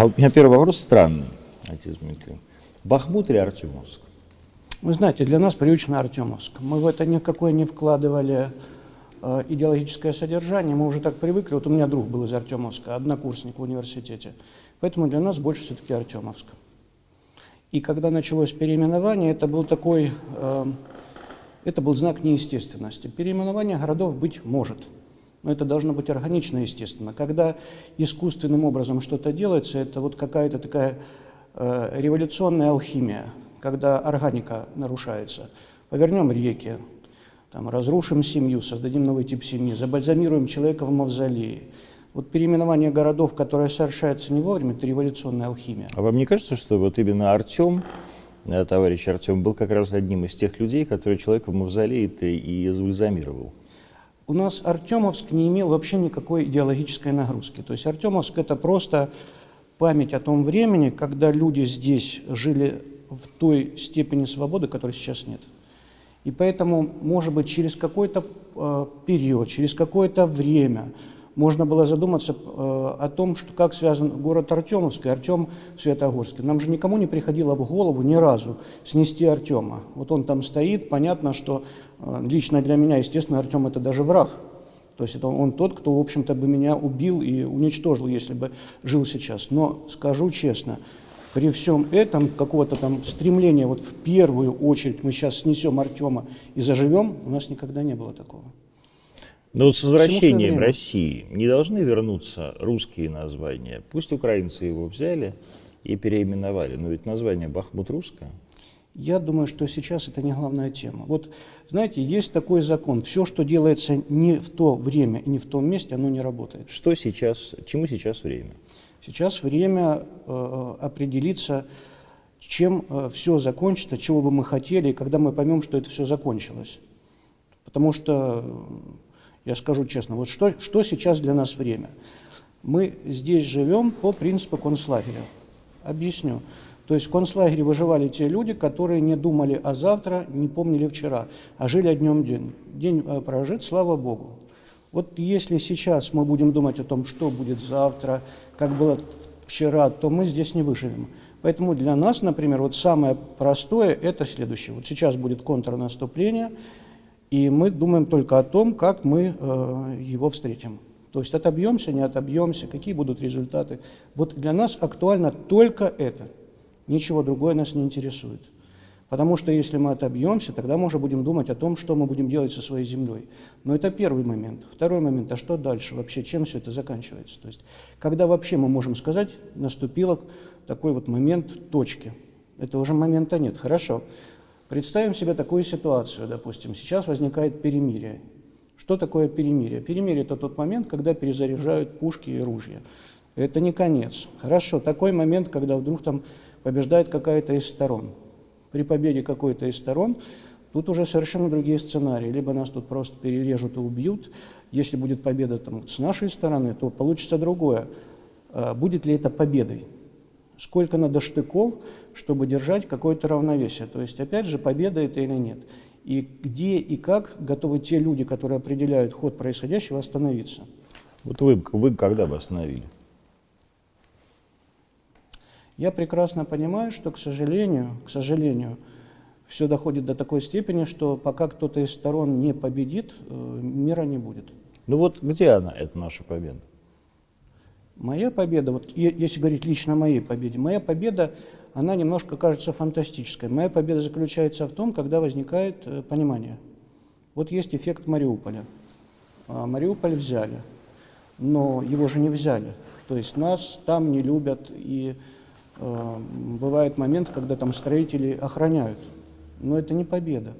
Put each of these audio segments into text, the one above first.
А у меня первый вопрос странный, отец Дмитрий. Бахмут или Артемовск? Вы знаете, для нас привычно Артемовск. Мы в это никакое не вкладывали э, идеологическое содержание, мы уже так привыкли. Вот у меня друг был из Артемовска, однокурсник в университете. Поэтому для нас больше все-таки Артемовск. И когда началось переименование, это был такой, э, это был знак неестественности. Переименование городов быть может, но это должно быть органично естественно. Когда искусственным образом что-то делается, это вот какая-то такая э, революционная алхимия, когда органика нарушается. Повернем реки, там, разрушим семью, создадим новый тип семьи, забальзамируем человека в мавзолее – вот переименование городов, которое совершается не вовремя, это революционная алхимия. А вам не кажется, что вот именно Артем, э, товарищ Артем, был как раз одним из тех людей, которые человека в мавзолее и забальзамировал? У нас Артемовск не имел вообще никакой идеологической нагрузки. То есть Артемовск это просто память о том времени, когда люди здесь жили в той степени свободы, которой сейчас нет. И поэтому, может быть, через какой-то э, период, через какое-то время можно было задуматься э, о том, что как связан город Артемовск и Артем Святогорский. Нам же никому не приходило в голову ни разу снести Артема. Вот он там стоит, понятно, что э, лично для меня, естественно, Артем это даже враг. То есть это он тот, кто, в общем-то, бы меня убил и уничтожил, если бы жил сейчас. Но скажу честно, при всем этом какого-то там стремления, вот в первую очередь мы сейчас снесем Артема и заживем, у нас никогда не было такого. Но вот с возвращением России не должны вернуться русские названия. Пусть украинцы его взяли и переименовали, но ведь название Бахмут русское. Я думаю, что сейчас это не главная тема. Вот, знаете, есть такой закон. Все, что делается не в то время и не в том месте, оно не работает. Что сейчас, чему сейчас время? Сейчас время э, определиться, чем э, все закончится, чего бы мы хотели, и когда мы поймем, что это все закончилось. Потому что я скажу честно, вот что, что сейчас для нас время? Мы здесь живем по принципу концлагеря. Объясню. То есть в концлагере выживали те люди, которые не думали о завтра, не помнили вчера, а жили о днем день. День э, прожит, слава Богу. Вот если сейчас мы будем думать о том, что будет завтра, как было вчера, то мы здесь не выживем. Поэтому для нас, например, вот самое простое – это следующее. Вот сейчас будет контрнаступление – и мы думаем только о том, как мы э, его встретим. То есть отобьемся, не отобьемся, какие будут результаты. Вот для нас актуально только это. Ничего другое нас не интересует. Потому что если мы отобьемся, тогда мы уже будем думать о том, что мы будем делать со своей землей. Но это первый момент. Второй момент, а что дальше вообще, чем все это заканчивается? То есть, когда вообще мы можем сказать, наступил такой вот момент точки. Это уже момента нет. Хорошо. Представим себе такую ситуацию, допустим, сейчас возникает перемирие. Что такое перемирие? Перемирие – это тот момент, когда перезаряжают пушки и ружья. Это не конец. Хорошо, такой момент, когда вдруг там побеждает какая-то из сторон. При победе какой-то из сторон тут уже совершенно другие сценарии. Либо нас тут просто перережут и убьют. Если будет победа там, с нашей стороны, то получится другое. А будет ли это победой? Сколько надо штыков, чтобы держать какое-то равновесие. То есть, опять же, победа это или нет. И где и как готовы те люди, которые определяют ход происходящего, остановиться. Вот вы, вы когда бы остановили? Я прекрасно понимаю, что, к сожалению, к сожалению, все доходит до такой степени, что пока кто-то из сторон не победит, э, мира не будет. Ну вот где она, эта наша победа? Моя победа, вот если говорить лично о моей победе, моя победа, она немножко кажется фантастической. Моя победа заключается в том, когда возникает э, понимание. Вот есть эффект Мариуполя. А, Мариуполь взяли, но его же не взяли. То есть нас там не любят, и э, бывает момент, когда там строители охраняют. Но это не победа.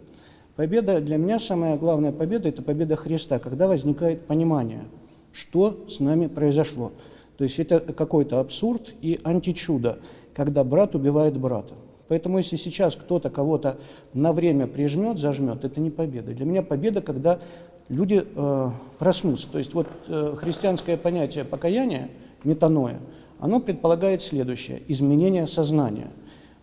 Победа, для меня самая главная победа – это победа Христа, когда возникает понимание, что с нами произошло. То есть это какой-то абсурд и античудо, когда брат убивает брата. Поэтому если сейчас кто-то кого-то на время прижмет, зажмет, это не победа. Для меня победа, когда люди э, проснутся. То есть вот э, христианское понятие покаяния, метаноя, оно предполагает следующее – изменение сознания.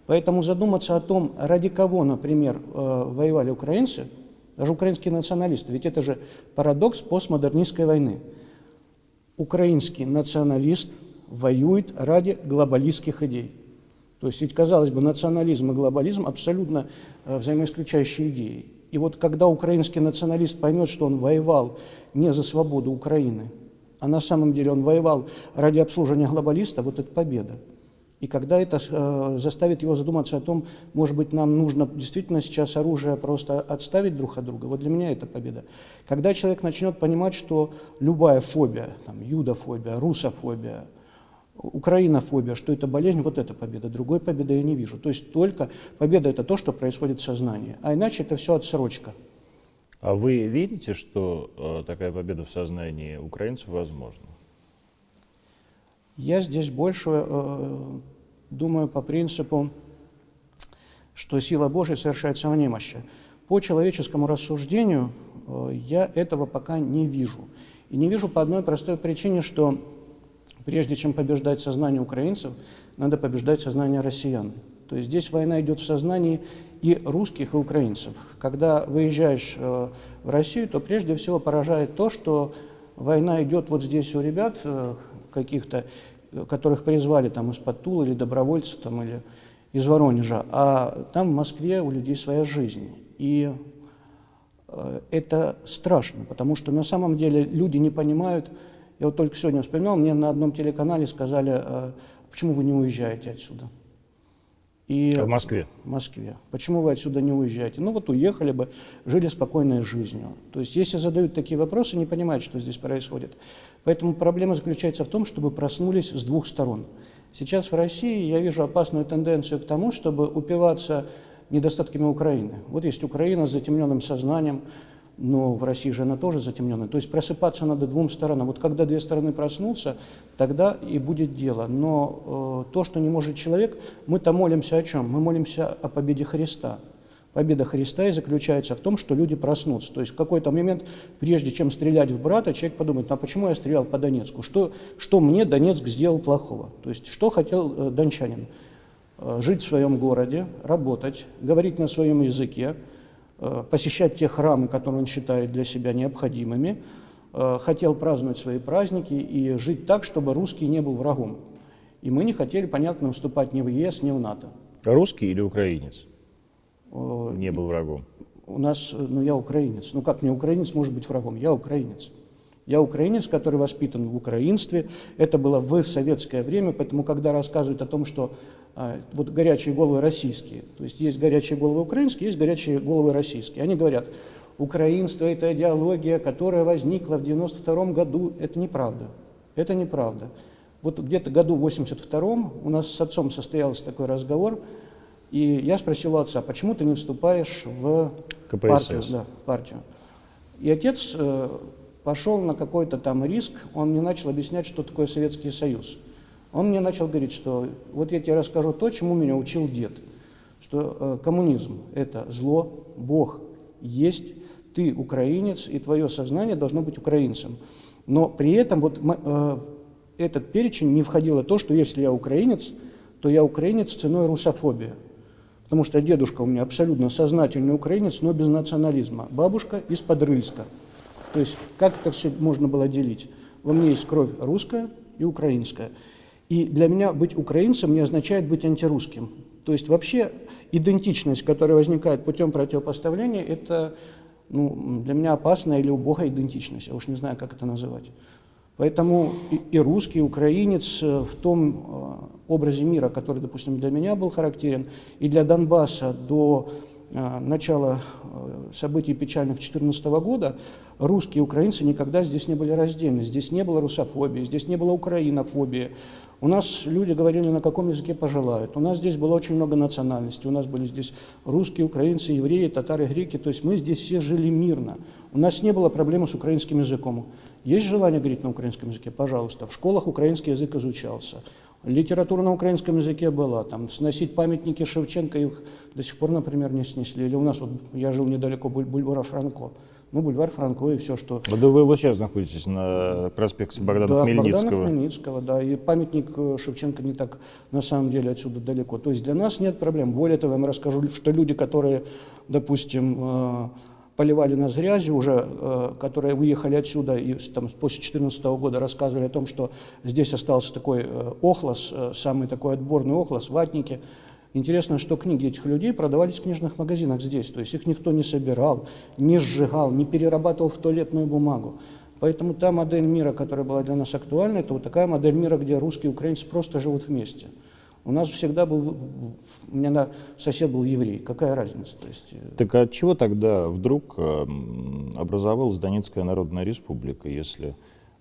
Поэтому задуматься о том, ради кого, например, э, воевали украинцы, даже украинские националисты, ведь это же парадокс постмодернистской войны – украинский националист воюет ради глобалистских идей. То есть ведь, казалось бы, национализм и глобализм абсолютно э, взаимоисключающие идеи. И вот когда украинский националист поймет, что он воевал не за свободу Украины, а на самом деле он воевал ради обслуживания глобалиста, вот это победа. И когда это э, заставит его задуматься о том, может быть, нам нужно действительно сейчас оружие просто отставить друг от друга, вот для меня это победа. Когда человек начнет понимать, что любая фобия, там, юдофобия, русофобия, украинофобия, что это болезнь, вот это победа. Другой победы я не вижу. То есть только победа – это то, что происходит в сознании. А иначе это все отсрочка. А вы верите, что э, такая победа в сознании украинцев возможна? Я здесь больше э, думаю по принципу, что сила Божья совершается в немощи. По человеческому рассуждению э, я этого пока не вижу. И не вижу по одной простой причине, что Прежде чем побеждать сознание украинцев, надо побеждать сознание россиян. То есть здесь война идет в сознании и русских, и украинцев. Когда выезжаешь э, в Россию, то прежде всего поражает то, что война идет вот здесь у ребят э, каких-то, которых призвали там из-под Тула или добровольцев там, или из Воронежа, а там в Москве у людей своя жизнь. И э, это страшно, потому что на самом деле люди не понимают, я вот только сегодня вспоминал, мне на одном телеканале сказали, «А почему вы не уезжаете отсюда? И в Москве? В Москве. Почему вы отсюда не уезжаете? Ну вот уехали бы, жили спокойной жизнью. То есть если задают такие вопросы, не понимают, что здесь происходит. Поэтому проблема заключается в том, чтобы проснулись с двух сторон. Сейчас в России я вижу опасную тенденцию к тому, чтобы упиваться недостатками Украины. Вот есть Украина с затемненным сознанием, но в России же она тоже затемненная. То есть просыпаться надо двум сторонам. Вот когда две стороны проснутся, тогда и будет дело. Но э, то, что не может человек, мы-то молимся о чем? Мы молимся о победе Христа. Победа Христа и заключается в том, что люди проснутся. То есть в какой-то момент, прежде чем стрелять в брата, человек подумает, а почему я стрелял по Донецку? Что, что мне Донецк сделал плохого? То есть что хотел э, дончанин? Э, жить в своем городе, работать, говорить на своем языке, посещать те храмы, которые он считает для себя необходимыми, э, хотел праздновать свои праздники и жить так, чтобы русский не был врагом. И мы не хотели, понятно, вступать ни в ЕС, ни в НАТО. русский или украинец? Не был врагом. У нас, ну я украинец. Ну как мне украинец может быть врагом? Я украинец. Я украинец, который воспитан в украинстве. Это было в советское время, поэтому когда рассказывают о том, что а, вот горячие головы российские, то есть есть горячие головы украинские, есть горячие головы российские, они говорят, украинство – это идеология, которая возникла в 92 году. Это неправда. Это неправда. Вот где-то году в 82 у нас с отцом состоялся такой разговор, и я спросил у отца, почему ты не вступаешь в КПСС. партию? Да, партию. И отец э, пошел на какой-то там риск, он мне начал объяснять, что такое Советский Союз. Он мне начал говорить, что вот я тебе расскажу то, чему меня учил дед, что э, коммунизм – это зло, Бог есть, ты украинец, и твое сознание должно быть украинцем. Но при этом вот э, этот перечень не входило то, что если я украинец, то я украинец ценой русофобии. Потому что дедушка у меня абсолютно сознательный украинец, но без национализма. Бабушка из-под Рыльска. То есть как это все можно было делить? Во мне есть кровь русская и украинская. И для меня быть украинцем не означает быть антирусским. То есть вообще идентичность, которая возникает путем противопоставления, это ну, для меня опасная или убогая идентичность. Я уж не знаю, как это называть. Поэтому и, и русский, и украинец э, в том э, образе мира, который, допустим, для меня был характерен, и для Донбасса до начала э, событий печальных 2014 года, русские и украинцы никогда здесь не были раздельны. Здесь не было русофобии, здесь не было украинофобии. У нас люди говорили, на каком языке пожелают. У нас здесь было очень много национальностей. У нас были здесь русские, украинцы, евреи, татары, греки. То есть мы здесь все жили мирно. У нас не было проблемы с украинским языком. Есть желание говорить на украинском языке? Пожалуйста. В школах украинский язык изучался. Литература на украинском языке была. Там, сносить памятники Шевченко, их до сих пор, например, не снесли. Или у нас, вот, я жил недалеко бульвара Франко ну, бульвар Франко и все, что... Да вы вот сейчас находитесь на проспекте Богдана да, Хмельницкого. Богдана Хмельницкого, да, и памятник э, Шевченко не так, на самом деле, отсюда далеко. То есть для нас нет проблем. Более того, я вам расскажу, что люди, которые, допустим, э, поливали нас грязью уже, э, которые уехали отсюда и там, после 2014 года рассказывали о том, что здесь остался такой э, охлос, э, самый такой отборный охлос, ватники. Интересно, что книги этих людей продавались в книжных магазинах здесь, то есть их никто не собирал, не сжигал, не перерабатывал в туалетную бумагу. Поэтому та модель мира, которая была для нас актуальна, это вот такая модель мира, где русские и украинцы просто живут вместе. У нас всегда был, у меня сосед был еврей, какая разница? То есть... Э, так от чего тогда вдруг э, образовалась Донецкая Народная Республика, если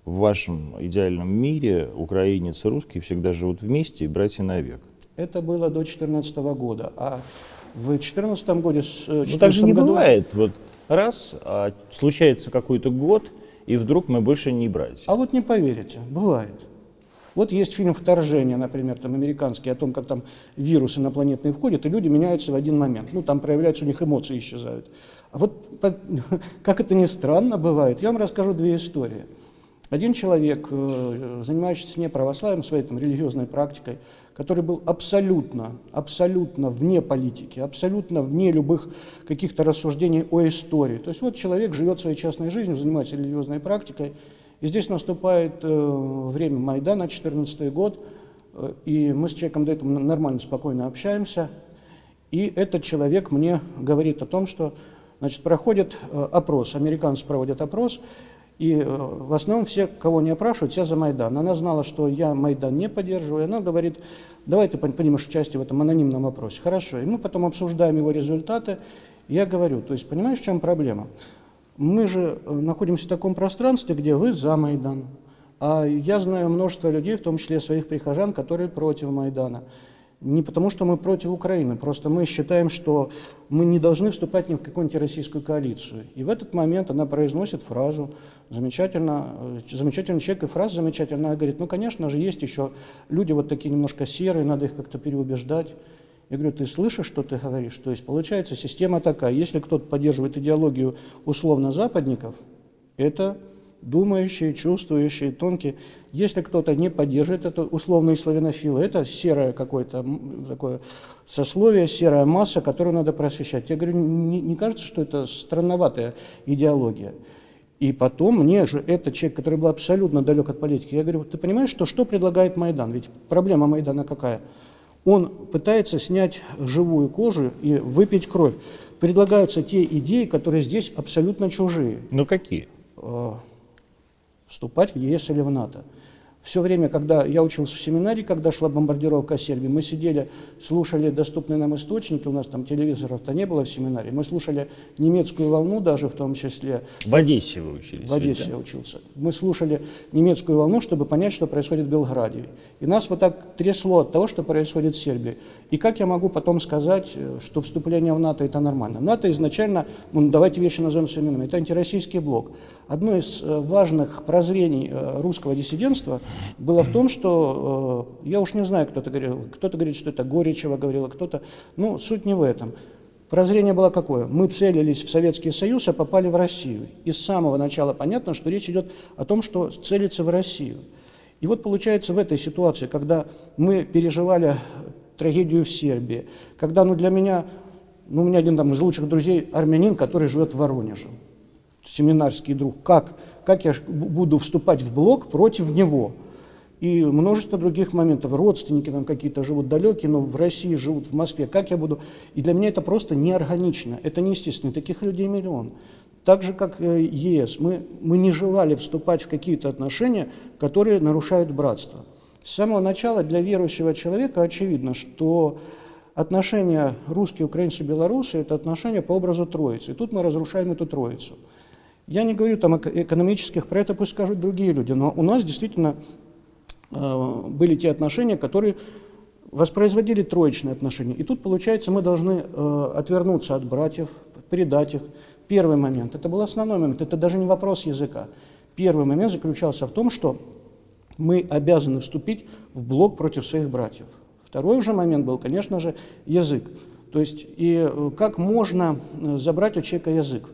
в вашем идеальном мире украинец и русский всегда живут вместе и братья навек? Это было до 2014 года, а в 2014 году... Ну так же не году... бывает, вот раз, а случается какой-то год, и вдруг мы больше не братья. А вот не поверите, бывает. Вот есть фильм «Вторжение», например, там американский, о том, как там вирус инопланетный входит, и люди меняются в один момент. Ну, там проявляются, у них эмоции исчезают. А вот как это ни странно бывает, я вам расскажу две истории. Один человек, э, занимающийся не православием, своей там, религиозной практикой, который был абсолютно, абсолютно вне политики, абсолютно вне любых каких-то рассуждений о истории. То есть вот человек живет своей частной жизнью, занимается религиозной практикой, и здесь наступает э, время Майдана, 2014 год, э, и мы с человеком до этого нормально, спокойно общаемся. И этот человек мне говорит о том, что значит, проходит э, опрос, американцы проводят опрос, и в основном все, кого не опрашивают, все за Майдан. Она знала, что я Майдан не поддерживаю, и она говорит, давай ты принимаешь участие в этом анонимном опросе. Хорошо, и мы потом обсуждаем его результаты. Я говорю, то есть понимаешь, в чем проблема? Мы же э, находимся в таком пространстве, где вы за Майдан, а я знаю множество людей, в том числе своих прихожан, которые против Майдана. Не потому, что мы против Украины, просто мы считаем, что мы не должны вступать ни в какую-нибудь российскую коалицию. И в этот момент она произносит фразу, замечательно, э, замечательный человек, и фраза замечательная, она говорит, ну, конечно же, есть еще люди вот такие немножко серые, надо их как-то переубеждать. Я говорю, ты слышишь, что ты говоришь? То есть получается система такая, если кто-то поддерживает идеологию условно западников, это думающие, чувствующие, тонкие. Если кто-то не поддерживает это условные славянофилы, это серое какое-то такое сословие, серая масса, которую надо просвещать. Я говорю, не, не кажется, что это странноватая идеология? И потом мне же этот человек, который был абсолютно далек от политики, я говорю, ты понимаешь, что, что предлагает Майдан? Ведь проблема Майдана какая? Он пытается снять живую кожу и выпить кровь. Предлагаются те идеи, которые здесь абсолютно чужие. Ну какие? А, вступать в ЕС или в НАТО. Все время, когда я учился в семинаре, когда шла бомбардировка Сербии, мы сидели, слушали доступные нам источники, у нас там телевизоров-то не было в семинаре, мы слушали немецкую волну даже в том числе. В Одессе вы учились? В Одессе да? я учился. Мы слушали немецкую волну, чтобы понять, что происходит в Белграде. И нас вот так трясло от того, что происходит в Сербии. И как я могу потом сказать, э, что вступление в НАТО это нормально? НАТО изначально, ну давайте вещи назовем своими именами, это антироссийский блок. Одно из э, важных прозрений э, русского диссидентства – было в том, что, э, я уж не знаю, кто-то говорил, кто-то говорит, что это Горичева говорила, кто-то, ну, суть не в этом. Прозрение было какое? Мы целились в Советский Союз, а попали в Россию. И с самого начала понятно, что речь идет о том, что целиться в Россию. И вот получается в этой ситуации, когда мы переживали трагедию в Сербии, когда, ну, для меня, ну, у меня один там из лучших друзей армянин, который живет в Воронеже, семинарский друг, как, как я буду вступать в блок против него – и множество других моментов. Родственники там какие-то живут далекие, но в России живут, в Москве. Как я буду? И для меня это просто неорганично, это неестественно. Таких людей миллион. Так же, как э, ЕС, мы, мы не желали вступать в какие-то отношения, которые нарушают братство. С самого начала для верующего человека очевидно, что отношения русские, украинцы, белорусы – это отношения по образу Троицы. И тут мы разрушаем эту Троицу. Я не говорю там экономических, про это пусть скажут другие люди, но у нас действительно были те отношения, которые воспроизводили троечные отношения. И тут, получается, мы должны э, отвернуться от братьев, предать их. Первый момент, это был основной момент, это даже не вопрос языка. Первый момент заключался в том, что мы обязаны вступить в блок против своих братьев. Второй уже момент был, конечно же, язык. То есть, и э, как можно забрать у человека язык?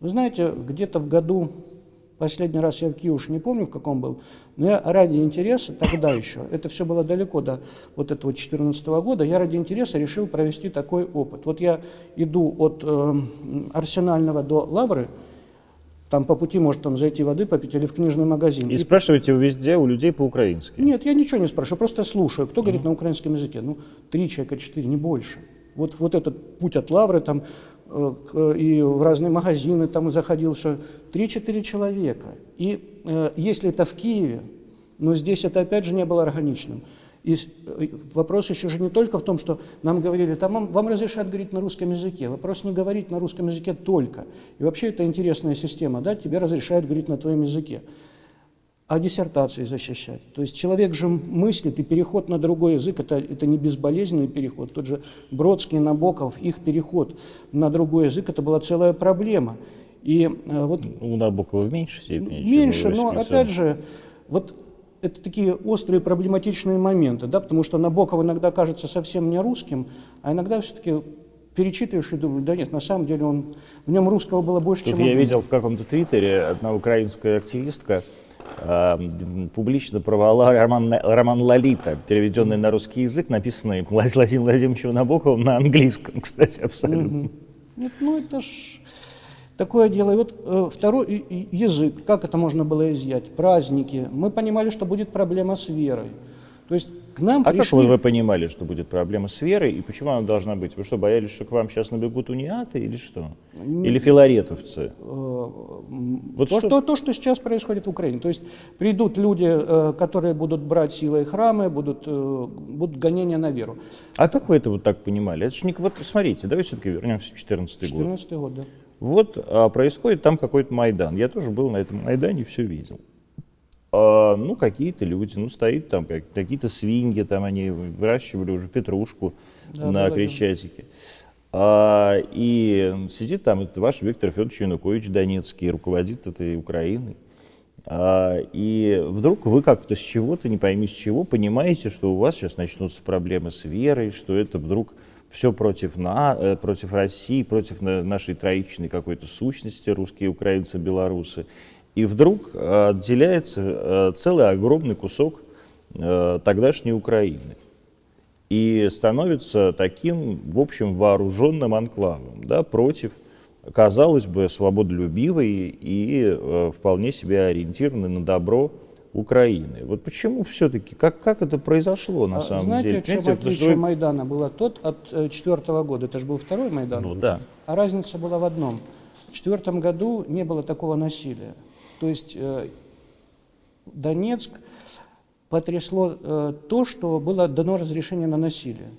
Вы знаете, где-то в году Последний раз я в Киеве уж не помню, в каком был, но я ради интереса тогда еще, это все было далеко до вот этого 2014 года, я ради интереса решил провести такой опыт. Вот я иду от э, Арсенального до Лавры, там по пути может там зайти воды попить или в книжный магазин. И, и спрашиваете вы везде у людей по-украински? Нет, я ничего не спрашиваю, просто слушаю, кто говорит на украинском языке. Ну, три человека, четыре, не больше. Вот, вот этот путь от Лавры там Э, и в разные магазины там заходил, что 3-4 человека. И э, если это в Киеве, но здесь это опять же не было органичным. И э, вопрос еще же не только в том, что нам говорили, там вам, вам разрешают говорить на русском языке. Вопрос не говорить на русском языке только. И вообще это интересная система, да, тебе разрешают говорить на твоем языке а диссертации защищать. То есть человек же мыслит, и переход на другой язык это, это не безболезненный переход. Тот же Бродский, Набоков, их переход на другой язык это была целая проблема. И э, вот у Набокова в меньшей степени. Меньше, но опять же, вот это такие острые проблематичные моменты, да, потому что Набоков иногда кажется совсем не русским, а иногда все-таки перечитываешь и думаешь, да нет, на самом деле он, в нем русского было больше, Тут чем... Я видел в каком-то твиттере одна украинская активистка, публично провала роман, роман «Лолита», переведенный на русский язык, написанный Владимиром Владимировичем Набоковым на английском, кстати, абсолютно. Нет, ну это ж такое дело. И вот э, второй язык, как это можно было изъять? Праздники. Мы понимали, что будет проблема с верой. То есть к нам а пришли... как вы понимали, что будет проблема с верой, и почему она должна быть? Вы что, боялись, что к вам сейчас набегут униаты или что? Или филаретовцы? Э, вот то, что... То, то, что сейчас происходит в Украине. То есть придут люди, э, которые будут брать силой храмы, будут, э, будут гонения на веру. А как вы это вот так понимали? Это ж не... Вот смотрите, давайте все-таки вернемся в 2014 год. 2014 год, да. Вот а, происходит там какой-то Майдан. Я тоже был на этом Майдане, все видел. А, ну, какие-то люди, ну, стоит там какие-то свиньи, там они выращивали уже петрушку да, на Крещатике. А, и сидит там это ваш Виктор Федорович Янукович Донецкий, руководит этой Украиной. А, и вдруг вы как-то с чего-то, не пойми с чего, понимаете, что у вас сейчас начнутся проблемы с верой, что это вдруг все против, на, э, против России, против нашей троичной какой-то сущности, русские, украинцы, белорусы. И вдруг э, отделяется э, целый огромный кусок э, тогдашней Украины и становится таким, в общем, вооруженным анклавом да, против, казалось бы, свободолюбивой и вполне себе ориентированной на добро Украины. Вот почему все-таки, как, как это произошло на а, самом Знаете, деле? Знаете, в чем отличие вы... Майдана было тот от четвертого года? Это же был второй Майдан. Ну да. А разница была в одном. В четвертом году не было такого насилия. То есть э, Донецк потрясло э, то, что было дано разрешение на насилие.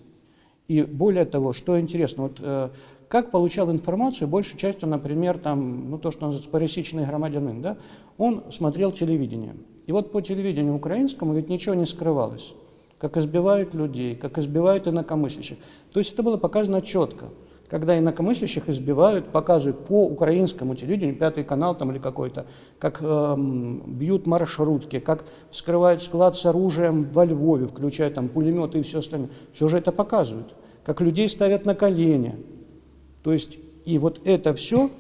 И более того, что интересно, вот э, как получал информацию, большей частью, например, там, ну, то, что называется пересечный громадянин, да, он смотрел телевидение. И вот по телевидению украинскому ведь ничего не скрывалось. Как избивают людей, как избивают инакомыслящих. То есть это было показано четко когда инакомыслящих избивают, показывают по украинскому телевидению, пятый канал там или какой-то, как эм, бьют маршрутки, как вскрывают склад с оружием во Львове, включая там пулеметы и все остальное. Все же это показывают. Как людей ставят на колени. То есть, и вот это все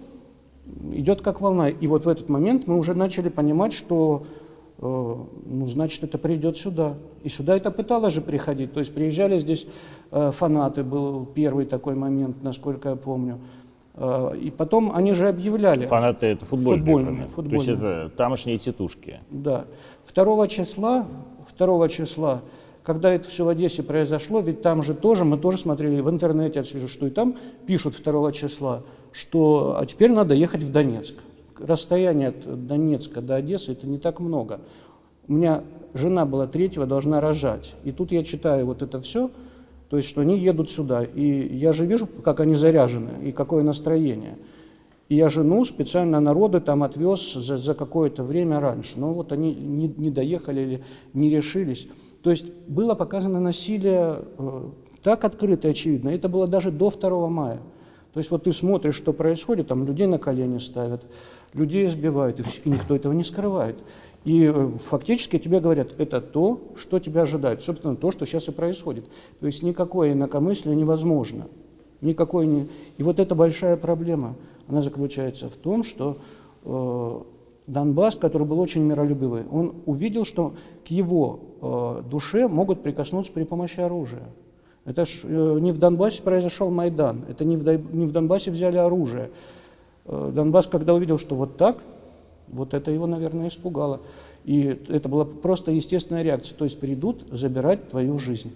идет как волна. И вот в этот момент мы уже начали понимать, что ну, значит, это придет сюда. И сюда это пыталось же приходить. То есть приезжали здесь э, фанаты, был первый такой момент, насколько я помню. Э, и потом они же объявляли. Фанаты это футбольные, футбольные, фанаты. футбольные. То есть это тамошние тетушки. Да. 2 числа, 2 числа, когда это все в Одессе произошло, ведь там же тоже, мы тоже смотрели в интернете, отслеживали, что и там пишут 2 числа, что а теперь надо ехать в Донецк расстояние от Донецка до Одессы это не так много. У меня жена была третьего, должна рожать. И тут я читаю вот это все, то есть, что они едут сюда. И я же вижу, как они заряжены и какое настроение. И я жену специально народы там отвез за, за какое-то время раньше. Но вот они не, не доехали или не решились. То есть было показано насилие э, так открыто и очевидно. Это было даже до 2 мая. То есть вот ты смотришь, что происходит, там людей на колени ставят, людей избивают, и, и никто этого не скрывает. И э, фактически тебе говорят, это то, что тебя ожидает. Собственно, то, что сейчас и происходит. То есть никакое инакомыслие невозможно. Никакой не... И вот эта большая проблема, она заключается в том, что э, Донбасс, который был очень миролюбивый, он увидел, что к его э, душе могут прикоснуться при помощи оружия. Это ж э, не в Донбассе произошел Майдан, это не в, не в Донбассе взяли оружие. Э, Донбасс, когда увидел, что вот так, вот это его, наверное, испугало. И это была просто естественная реакция. То есть придут забирать твою жизнь.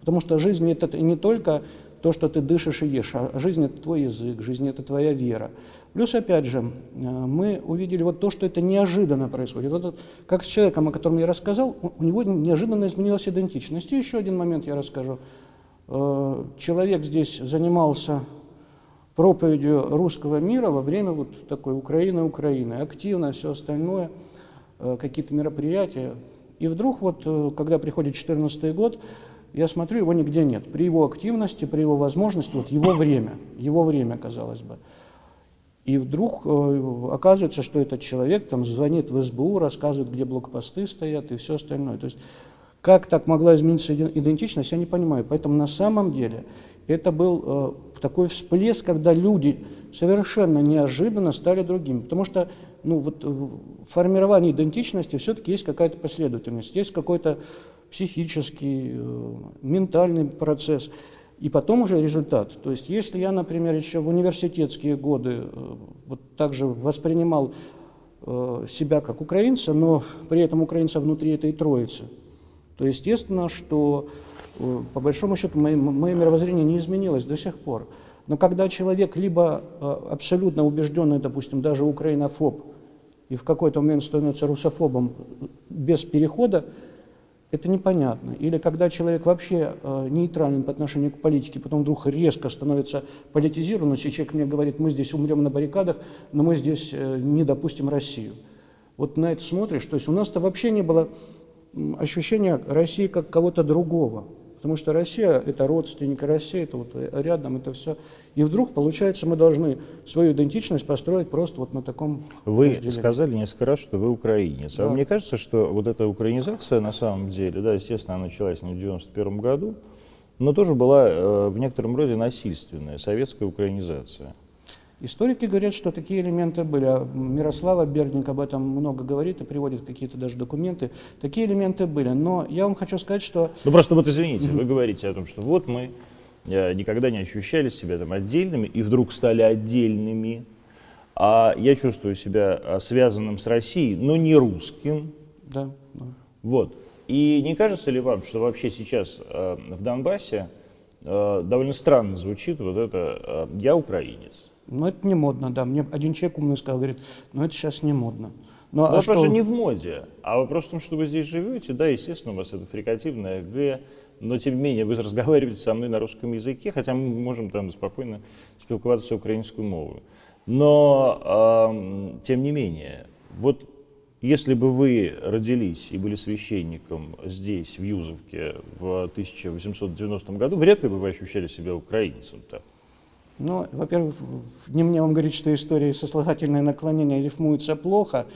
Потому что жизнь это не только то, что ты дышишь и ешь, а жизнь это твой язык, жизнь это твоя вера. Плюс, опять же, э, мы увидели вот то, что это неожиданно происходит. Вот, как с человеком, о котором я рассказал, у него неожиданно изменилась идентичность. И еще один момент я расскажу. Э, человек здесь занимался проповедью русского мира во время вот такой Украины-Украины, активно все остальное, э, какие-то мероприятия. И вдруг вот, когда приходит 2014 год, я смотрю, его нигде нет. При его активности, при его возможности, вот его время, его время, казалось бы. И вдруг э, оказывается, что этот человек там звонит в СБУ, рассказывает, где блокпосты стоят и все остальное. То есть как так могла измениться идентичность, я не понимаю. Поэтому на самом деле это был э, такой всплеск, когда люди совершенно неожиданно стали другими. Потому что ну, вот в формировании идентичности все-таки есть какая-то последовательность, есть какой-то психический, э, ментальный процесс, и потом уже результат. То есть если я, например, еще в университетские годы э, вот также воспринимал э, себя как украинца, но при этом украинца внутри этой троицы, то естественно, что по большому счету мое, мировоззрение не изменилось до сих пор. Но когда человек либо абсолютно убежденный, допустим, даже украинофоб, и в какой-то момент становится русофобом без перехода, это непонятно. Или когда человек вообще э, нейтрален по отношению к политике, потом вдруг резко становится политизированным, и человек мне говорит, мы здесь умрем на баррикадах, но мы здесь э, не допустим Россию. Вот на это смотришь, то есть у нас-то вообще не было ощущения России как кого-то другого. Потому что Россия – это родственник, Россия – это вот рядом, это все. И вдруг, получается, мы должны свою идентичность построить просто вот на таком Вы разделении. сказали несколько раз, что вы украинец. А да. А мне кажется, что вот эта украинизация на самом деле, да, естественно, она началась не в 91 году, но тоже была э, в некотором роде насильственная советская украинизация. Историки говорят, что такие элементы были. А Мирослава Бердник об этом много говорит и приводит какие-то даже документы. Такие элементы были. Но я вам хочу сказать, что... Ну просто вот извините, вы говорите о том, что вот мы э, никогда не ощущали себя там отдельными и вдруг стали отдельными. А я чувствую себя э, связанным с Россией, но не русским. Да. да. Вот. И не кажется ли вам, что вообще сейчас э, в Донбассе довольно странно звучит вот это «я украинец»? Ну, это не модно, да. Мне один человек умный сказал, говорит, ну, это сейчас не модно. Ну, а вопрос что... же не в моде, а вопрос в том, что вы здесь живете, да, естественно, у вас это фрикативное Г, но тем не менее вы разговариваете со мной на русском языке, хотя мы можем там спокойно спілкуватися українською мовою. Но, э, тем не менее, вот если бы вы родились и были священником здесь, в Юзовке, в 1890 году, вряд ли бы вы ощущали себя украинцем-то. Ну, во-первых, не мне вам говорить, что истории сослагательное наклонение рифмуются плохо.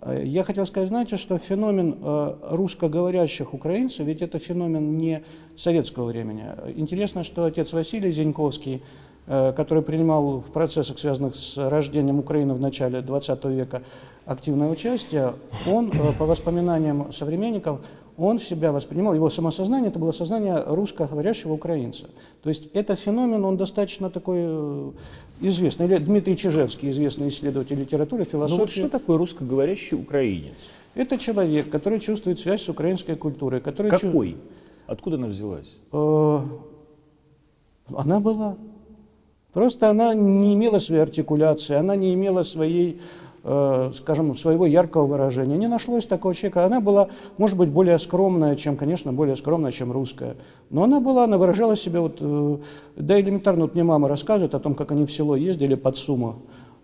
Э, я хотел сказать, знаете, что феномен э, русскоговорящих украинцев, ведь это феномен не советского времени. Интересно, что отец Василий Зиньковский, э, который принимал в процессах, связанных с рождением Украины в начале XX века активное участие, он, по воспоминаниям современников, он себя воспринимал, его самосознание, это было сознание русскоговорящего украинца. То есть это феномен, он достаточно такой э, известный. Или Дмитрий Чижевский, известный исследователь литературы, философии. Ну вот что такое русскоговорящий украинец? Это человек, который чувствует связь с украинской культурой. Который Какой? Чу... Откуда она взялась? Э, она была. Просто она не имела своей артикуляции, она не имела своей Э, скажем, своего яркого выражения. Не нашлось такого человека. Она была, может быть, более скромная, чем, конечно, более скромная, чем русская. Но она была, она выражала себя, вот, э, да элементарно, вот мне мама рассказывает о том, как они в село ездили под Суму.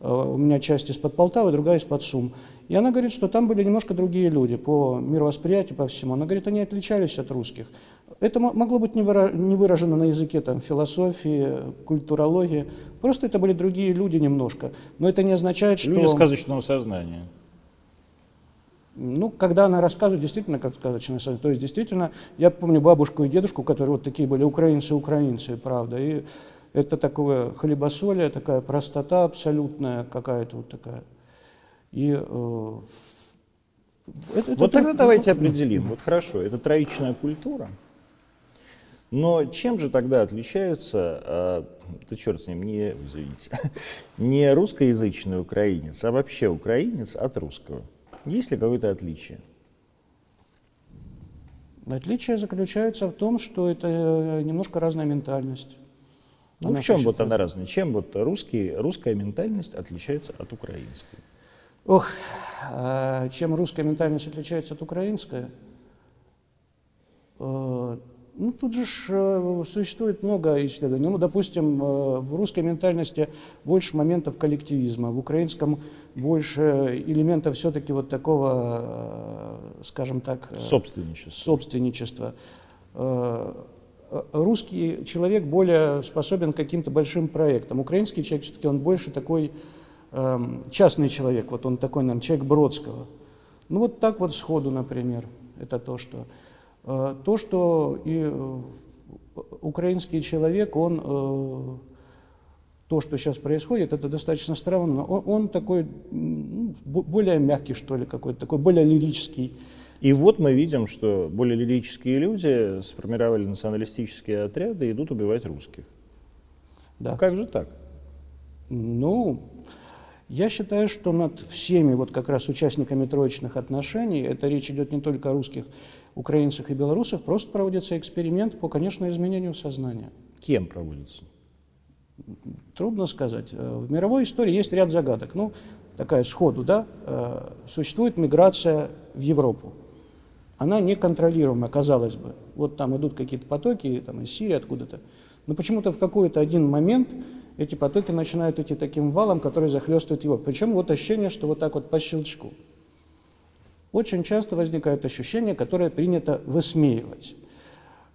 Э, у меня часть из-под Полтавы, другая из-под Сум. И она говорит, что там были немножко другие люди по мировосприятию, по всему. Она говорит, они отличались от русских. Это могло быть не выражено на языке там, философии, культурологии. Просто это были другие люди немножко. Но это не означает, что... Люди сказочного сознания. Ну, когда она рассказывает, действительно, как сказочное сознание. То есть, действительно, я помню бабушку и дедушку, которые вот такие были украинцы-украинцы, правда. И это такое хлебосолие, такая простота абсолютная какая-то вот такая. И э, это, вот это, тогда давайте определим. Вот хорошо, это троичная культура. Но чем же тогда отличается, э, да черт с ним, не, извините, не русскоязычный украинец, а вообще украинец от русского? Есть ли какое-то отличие? Отличие заключается в том, что это э, немножко разная ментальность. Ну, она в чем вот она разная? Чем вот русский, русская ментальность отличается от украинской? Ох, а чем русская ментальность отличается от украинской? Э, ну, тут же э, существует много исследований. Ну, допустим, э, в русской ментальности больше моментов коллективизма, в украинском больше элементов все-таки вот такого, скажем так... Собственничества. Собственничества. Русский человек более способен к каким-то большим проектам. Украинский человек все-таки он больше такой Эм, частный человек, вот он такой, наверное, человек Бродского. Ну вот так вот сходу, например, это то, что... Э, то, что и э, украинский человек, он... Э, то, что сейчас происходит, это достаточно странно. Он, он такой ну, более мягкий, что ли, какой-то, такой более лирический. И вот мы видим, что более лирические люди сформировали националистические отряды и идут убивать русских. Да. Как же так? Ну, я считаю, что над всеми вот как раз участниками троечных отношений, это речь идет не только о русских, украинцах и белорусах, просто проводится эксперимент по, конечно, изменению сознания. Кем проводится? Трудно сказать. В мировой истории есть ряд загадок. Ну, такая сходу, да, э, существует миграция в Европу. Она неконтролируема, казалось бы. Вот там идут какие-то потоки, там из Сирии откуда-то. Но почему-то в какой-то один момент эти потоки начинают идти таким валом, который захлестывает его. Причем вот ощущение, что вот так вот по щелчку. Очень часто возникает ощущение, которое принято высмеивать.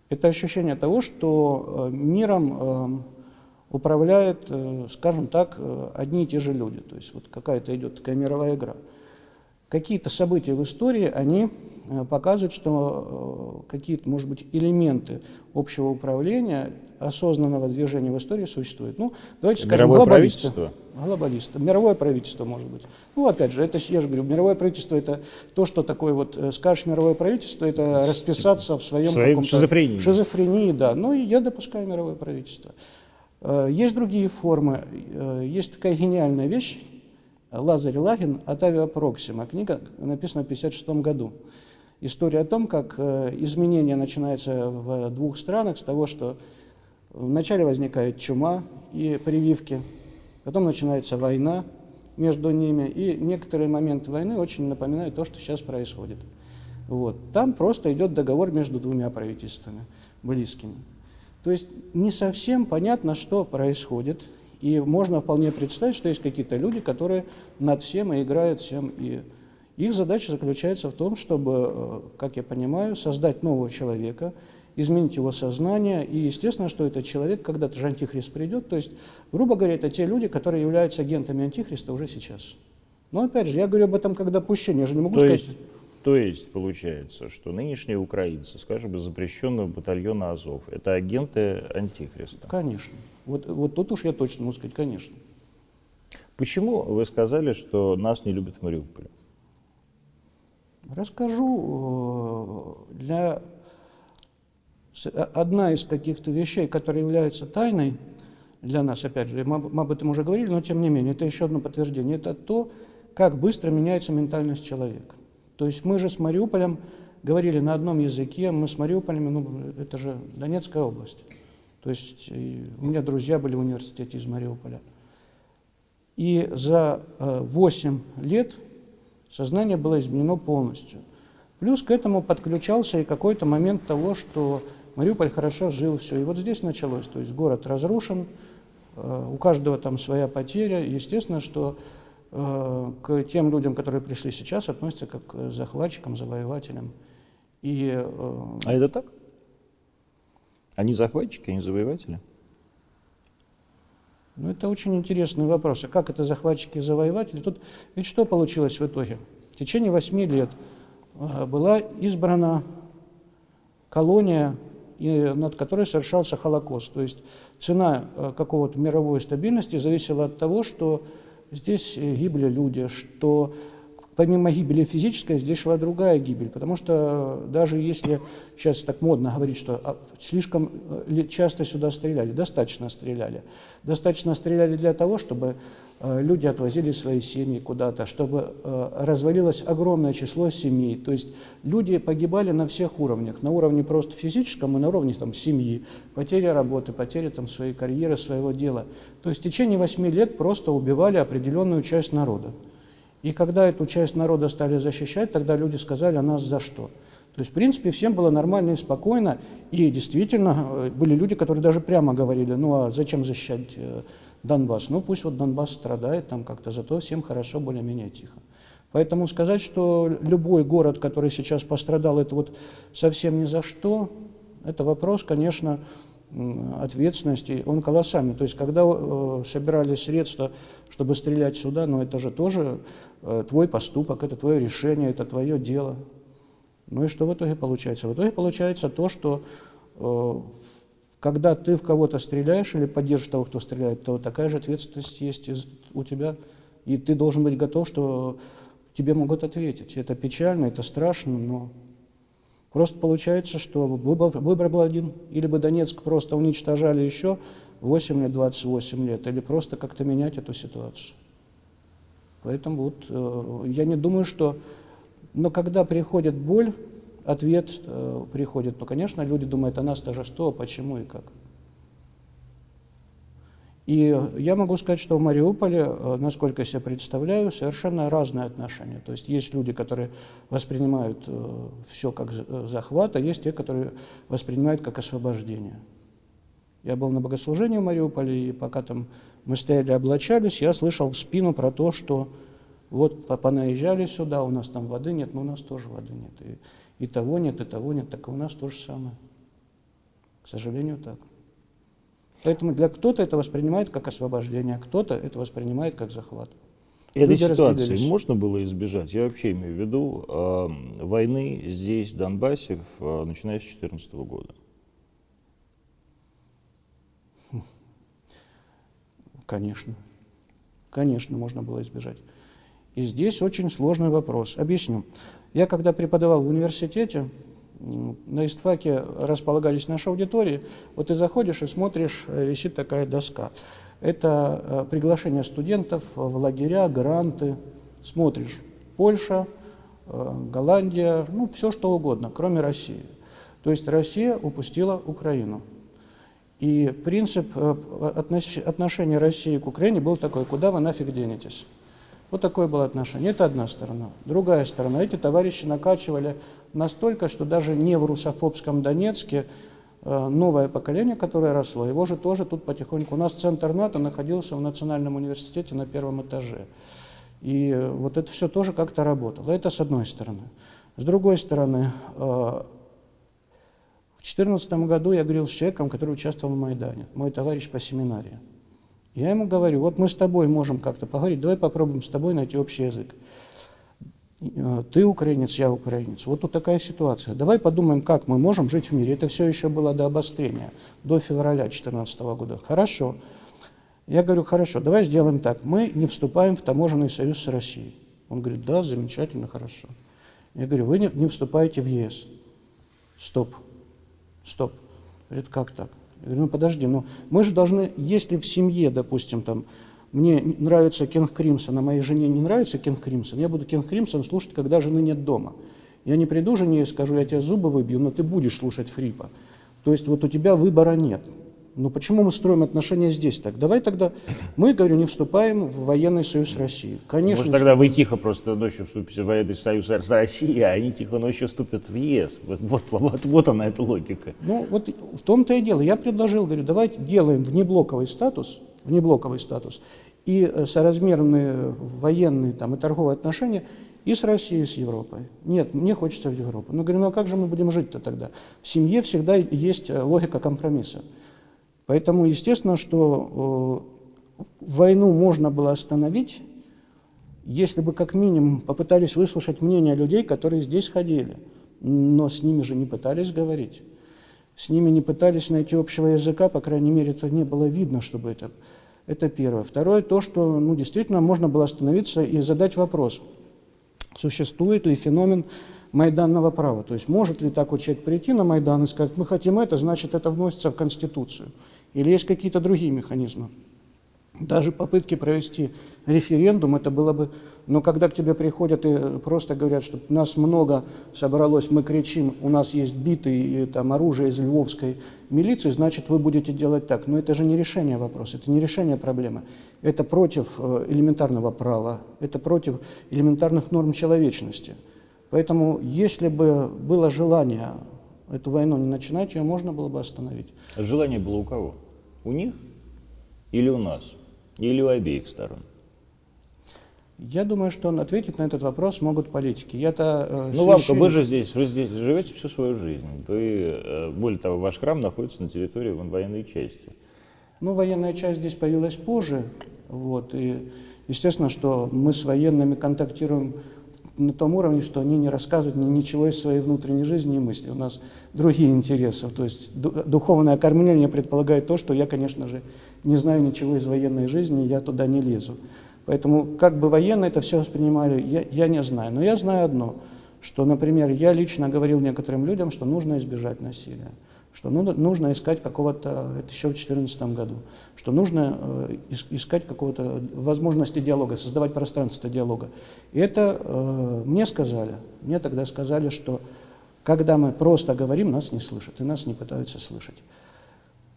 Это ощущение того, что э, миром э, управляют, э, скажем так, одни и те же люди. То есть вот какая-то идет такая мировая игра. Какие-то события в истории, они показывают, что какие-то, может быть, элементы общего управления осознанного движения в истории существует. Ну, давайте скажем, мировое глобалисты. Правительство. Глобалисты. Мировое правительство, может быть. Ну, опять же, это, я же говорю, мировое правительство – это то, что такое вот, э, скажешь мировое правительство, это расписаться в своем каком-то… Шизофрении. Шизофрении, да. Ну, и я допускаю мировое правительство. Э, есть другие формы. Э, есть такая гениальная вещь, Лазарь Лагин от авиапроксима. Книга написана в 1956 году. История о том, как изменения начинаются в двух странах с того, что Вначале возникает чума и прививки, потом начинается война между ними, и некоторые моменты войны очень напоминают то, что сейчас происходит. Вот. Там просто идет договор между двумя правительствами, близкими. То есть не совсем понятно, что происходит, и можно вполне представить, что есть какие-то люди, которые над всем и играют всем. И их задача заключается в том, чтобы, э, как я понимаю, создать нового человека, изменить его сознание. И естественно, что этот человек, когда-то же антихрист придет, то есть, грубо говоря, это те люди, которые являются агентами антихриста уже сейчас. Но опять же, я говорю об этом как допущение, я же не могу то сказать... Есть, то есть получается, что нынешние украинцы, скажем, из запрещенного батальона Азов, это агенты антихриста? Конечно. Вот, вот тут уж я точно могу сказать, конечно. Почему вы сказали, что нас не любят в Мариуполе? Расскажу. Э, для одна из каких-то вещей, которая является тайной для нас, опять же, мы, мы об этом уже говорили, но тем не менее, это еще одно подтверждение, это то, как быстро меняется ментальность человека. То есть мы же с Мариуполем говорили на одном языке, мы с Мариуполем, ну, это же Донецкая область. То есть у меня друзья были в университете из Мариуполя. И за 8 э, лет сознание было изменено полностью. Плюс к этому подключался и какой-то момент того, что Мариуполь хорошо жил, все. И вот здесь началось, то есть город разрушен, э, у каждого там своя потеря. Естественно, что э, к тем людям, которые пришли сейчас, относятся как к захватчикам, завоевателям. И, э, а это так? Они захватчики, они завоеватели? Ну, это очень интересный вопрос. А как это захватчики и завоеватели? Тут ведь что получилось в итоге? В течение восьми лет была избрана колония над которой совершался Холокост. То есть цена э, какого-то мировой стабильности зависела от того, что здесь э, гибли люди, что помимо гибели физической, здесь шла другая гибель, потому что даже если сейчас так модно говорить, что а, слишком э, часто сюда стреляли, достаточно стреляли. Достаточно стреляли для того, чтобы э, люди отвозили свои семьи куда-то, чтобы э, развалилось огромное число семей. То есть люди погибали на всех уровнях, на уровне просто физическом и на уровне там, семьи, потеря работы, потеря там, своей карьеры, своего дела. То есть в течение восьми лет просто убивали определенную часть народа. И когда эту часть народа стали защищать, тогда люди сказали, а нас за что? То есть, в принципе, всем было нормально и спокойно. И действительно, э, были люди, которые даже прямо говорили, ну а зачем защищать э, Донбасс? Ну пусть вот Донбасс страдает там как-то, зато всем хорошо, более-менее тихо. Поэтому сказать, что любой город, который сейчас пострадал, это вот совсем ни за что, это вопрос, конечно, ответственности, он колоссальный. То есть, когда э, собирали средства, чтобы стрелять сюда, ну это же тоже э, твой поступок, это твое решение, это твое дело. Ну и что в итоге получается? В итоге получается то, что э, когда ты в кого-то стреляешь или поддержишь того, кто стреляет, то такая же ответственность есть у тебя, и ты должен быть готов, что тебе могут ответить. Это печально, это страшно, но Просто получается, что выбор, выбор был один. Или бы Донецк просто уничтожали еще 8 лет, 28 лет, или просто как-то менять эту ситуацию. Поэтому вот э, я не думаю, что... Но когда приходит боль, ответ э, приходит, то, конечно, люди думают, а нас-то же что, почему и как. И я могу сказать, что в Мариуполе, э, насколько я себе представляю, совершенно разные отношения. То есть есть люди, которые воспринимают э, все как э, захват, а есть те, которые воспринимают как освобождение. Я был на богослужении в Мариуполе, и пока там мы стояли, облачались, я слышал в спину про то, что вот понаезжали сюда, у нас там воды нет, но у нас тоже воды нет. И, и того нет, и того нет, так и у нас то же самое. К сожалению, так. Поэтому для кто-то это воспринимает как освобождение, а кто-то это воспринимает как захват. Этой ситуации можно было избежать? Я вообще имею в виду э, войны здесь, в Донбассе, э, начиная с 2014 года. Конечно. Конечно, можно было избежать. И здесь очень сложный вопрос. Объясню. Я когда преподавал в университете, на истфаке располагались наши аудитории. Вот ты заходишь и смотришь, э, висит такая доска. Это э, приглашение студентов в лагеря, гранты. Смотришь, Польша, э, Голландия, ну, все что угодно, кроме России. То есть Россия упустила Украину. И принцип отношения России к Украине был такой, куда вы нафиг денетесь. Вот такое было отношение. Это одна сторона. Другая сторона. Эти товарищи накачивали настолько, что даже не в русофобском Донецке э, новое поколение, которое росло, его же тоже тут потихоньку. У нас центр НАТО находился в Национальном университете на первом этаже. И вот это все тоже как-то работало. Это с одной стороны. С другой стороны, э, в 2014 году я говорил с человеком, который участвовал в Майдане, мой товарищ по семинарии. Я ему говорю, вот мы с тобой можем как-то поговорить, давай попробуем с тобой найти общий язык. Э, ты украинец, я украинец. Вот тут такая ситуация. Давай подумаем, как мы можем жить в мире. Это все еще было до обострения, до февраля 2014 года. Хорошо. Я говорю, хорошо, давай сделаем так. Мы не вступаем в таможенный союз с Россией. Он говорит, да, замечательно, хорошо. Я говорю, вы не, не вступаете в ЕС. Стоп, стоп. Говорит, как так? Я говорю, ну подожди, ну мы же должны, если в семье, допустим, там, мне нравится King Crimson, а моей жене не нравится King Crimson, я буду King Crimson слушать, когда жены нет дома. Я не приду жене и скажу, я тебе зубы выбью, но ты будешь слушать Фрипа. То есть вот у тебя выбора нет. Ну почему мы строим отношения здесь так? Давай тогда, мы, говорю, не вступаем в военный союз России. Конечно. Может тогда вы тихо просто ночью вступите в военный союз с Россией, а они тихо ночью вступят в ЕС. Вот, вот, вот, вот она эта логика. Ну вот в том-то и дело. Я предложил, говорю, давайте делаем внеблоковый статус, внеблоковый статус и э, соразмерные военные там, и торговые отношения и с Россией, и с Европой. Нет, мне хочется в Европу. Но говорю, ну а как же мы будем жить-то тогда? В семье всегда есть э, логика компромисса. Поэтому, естественно, что э, войну можно было остановить, если бы как минимум попытались выслушать мнение людей, которые здесь ходили. Но с ними же не пытались говорить. С ними не пытались найти общего языка, по крайней мере, это не было видно, чтобы это... Это первое. Второе, то, что ну, действительно можно было остановиться и задать вопрос, существует ли феномен майданного права. То есть может ли такой человек прийти на Майдан и сказать, мы хотим это, значит это вносится в Конституцию. Или есть какие-то другие механизмы. Даже попытки провести референдум, это было бы... Но когда к тебе приходят и просто говорят, что нас много собралось, мы кричим, у нас есть биты и там оружие из львовской милиции, значит, вы будете делать так. Но это же не решение вопроса, это не решение проблемы. Это против э, элементарного права, это против элементарных норм человечности. Поэтому, если бы было желание эту войну не начинать, ее можно было бы остановить. Желание было у кого? У них или у нас? Или у обеих сторон? Я думаю, что он ответить на этот вопрос могут политики. Я-то, э, ну, вам вы же здесь, вы здесь живете всю свою жизнь. Вы, э, более того, ваш храм находится на территории военной части. Ну, военная часть здесь появилась позже. Вот, и естественно, что мы с военными контактируем на том уровне, что они не рассказывают ни ничего из своей внутренней жизни и мысли. У нас другие интересы. То есть духовное окормление предполагает то, что я, конечно же, не знаю ничего из военной жизни, я туда не лезу. Поэтому как бы военные это все воспринимали, я, я не знаю. Но я знаю одно, что, например, я лично говорил некоторым людям, что нужно избежать насилия что ну, нужно искать какого-то, это еще в 2014 году, что нужно э, искать какого-то возможности диалога, создавать пространство диалога. И это э, мне сказали, мне тогда сказали, что когда мы просто говорим, нас не слышат, и нас не пытаются слышать.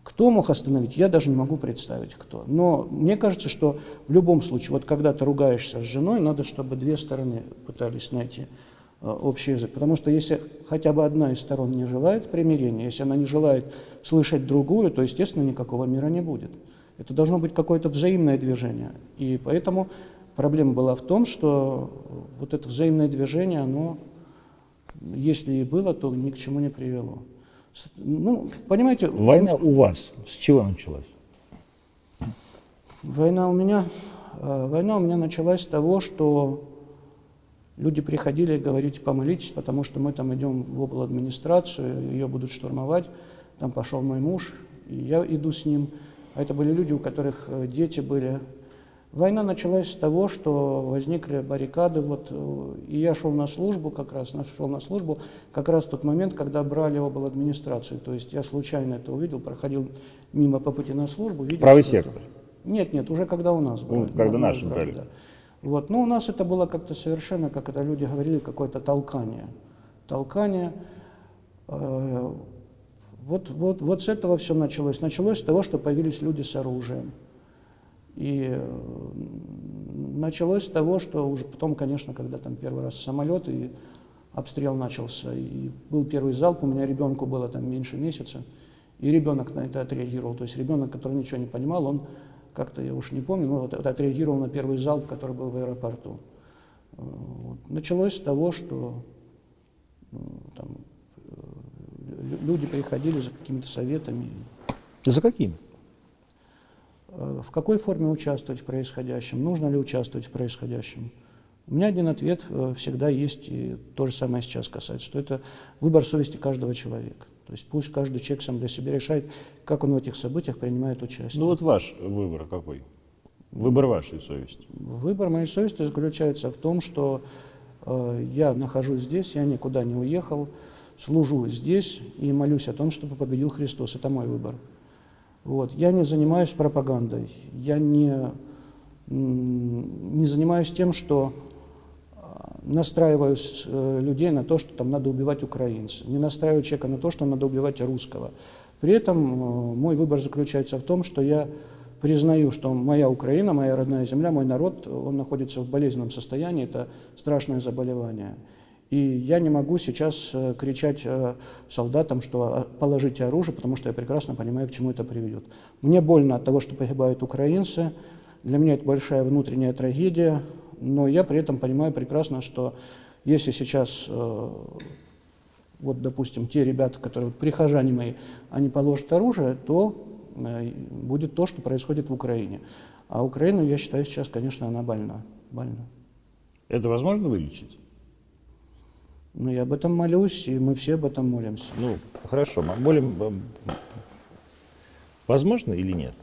Кто мог остановить, я даже не могу представить, кто. Но мне кажется, что в любом случае, вот когда ты ругаешься с женой, надо, чтобы две стороны пытались найти общий язык. Потому что если хотя бы одна из сторон не желает примирения, если она не желает слышать другую, то, естественно, никакого мира не будет. Это должно быть какое-то взаимное движение. И поэтому проблема была в том, что вот это взаимное движение, оно, если и было, то ни к чему не привело. Ну, понимаете... Война у вас с чего началась? Война у меня, э, война у меня началась с того, что Люди приходили и говорили, помолитесь, потому что мы там идем в обл. администрацию, ее будут штурмовать. Там пошел мой муж, и я иду с ним. А это были люди, у которых э, дети были. Война началась с того, что возникли баррикады, вот, э, и я шел на службу как раз, шел на службу как раз в тот момент, когда брали обл. администрацию. То есть я случайно это увидел, проходил мимо по пути на службу. Видел, Правый сектор? Нет, нет, уже когда у нас было. когда наши брали. Да. Вот. Но у нас это было как-то совершенно, как это люди говорили, какое-то толкание. Толкание. Э, вот, вот, вот с этого все началось. Началось с того, что появились люди с оружием. И э, началось с того, что уже потом, конечно, когда там первый раз самолет и обстрел начался, и был первый залп, у меня ребенку было там меньше месяца, и ребенок на это отреагировал. То есть ребенок, который ничего не понимал, он как-то я уж не помню, но вот, вот отреагировал на первый залп, который был в аэропорту. Э, вот. Началось с того, что ну, там, э, люди приходили за какими-то советами. За какими? Э, в какой форме участвовать в происходящем? Нужно ли участвовать в происходящем? У меня один ответ всегда есть, и то же самое сейчас касается, что это выбор совести каждого человека. То есть пусть каждый человек сам для себя решает, как он в этих событиях принимает участие. Ну вот ваш выбор какой? Выбор вашей совести? Выбор моей совести заключается в том, что э, я нахожусь здесь, я никуда не уехал, служу здесь и молюсь о том, чтобы победил Христос. Это мой выбор. Вот. Я не занимаюсь пропагандой, я не, не занимаюсь тем, что настраиваю э, людей на то, что там надо убивать украинца, не настраиваю человека на то, что надо убивать русского. При этом э, мой выбор заключается в том, что я признаю, что моя Украина, моя родная земля, мой народ, он находится в болезненном состоянии, это страшное заболевание. И я не могу сейчас э, кричать солдатам, что «А, положите оружие, потому что я прекрасно понимаю, к чему это приведет. Мне больно от того, что погибают украинцы, для меня это большая внутренняя трагедия, но я при этом понимаю прекрасно, что если сейчас, э, вот, допустим, те ребята, которые, вот, прихожане мои, они положат оружие, то э, будет то, что происходит в Украине. А Украину, я считаю, сейчас, конечно, она больна. больна. Это возможно вылечить? Ну, я об этом молюсь, и мы все об этом молимся. Ну, хорошо, молим. Возможно или нет?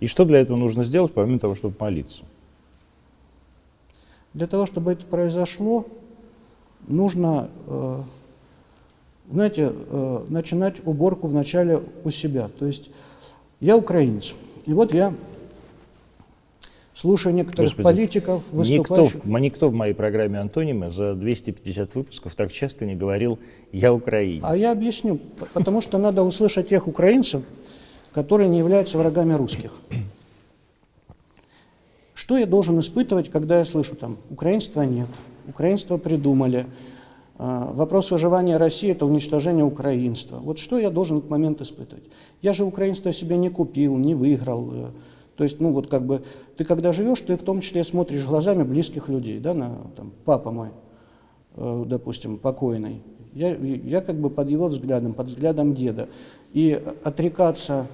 И что для этого нужно сделать, помимо того, чтобы молиться? Для того, чтобы это произошло, нужно, э, знаете, э, начинать уборку вначале у себя. То есть я украинец, и вот я слушаю некоторых Господи, политиков, выступающих... Никто, никто в моей программе «Антонимы» за 250 выпусков так часто не говорил «я украинец». А я объясню, потому что надо услышать тех украинцев, которые не являются врагами русских. Что я должен испытывать, когда я слышу там «украинства нет», «украинство придумали», а, Вопрос выживания России – это уничтожение украинства. Вот что я должен в этот момент испытывать? Я же украинство себе не купил, не выиграл. Э. То есть, ну вот как бы, ты когда живешь, ты в том числе смотришь глазами близких людей, да, на, там, папа мой, э, допустим, покойный. Я, я как бы под его взглядом, под взглядом деда. И отрекаться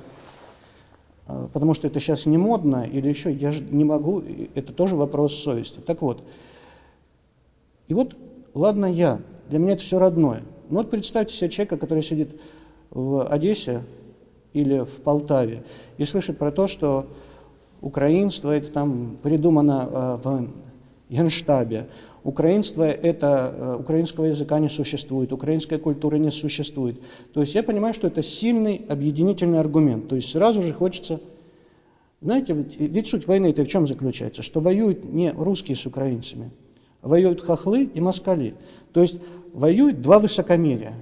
потому что это сейчас не модно, или еще я же не могу, это тоже вопрос совести. Так вот, и вот, ладно я, для меня это все родное. Ну вот представьте себе человека, который сидит в Одессе или в Полтаве и слышит про то, что украинство это там придумано а, в Генштабе, Украинство – это, э, украинского языка не существует, украинской культуры не существует. То есть я понимаю, что это сильный объединительный аргумент. То есть сразу же хочется… Знаете, ведь, ведь суть войны это в чем заключается? Что воюют не русские с украинцами, а воюют хохлы и москали. То есть воюют два высокомерия.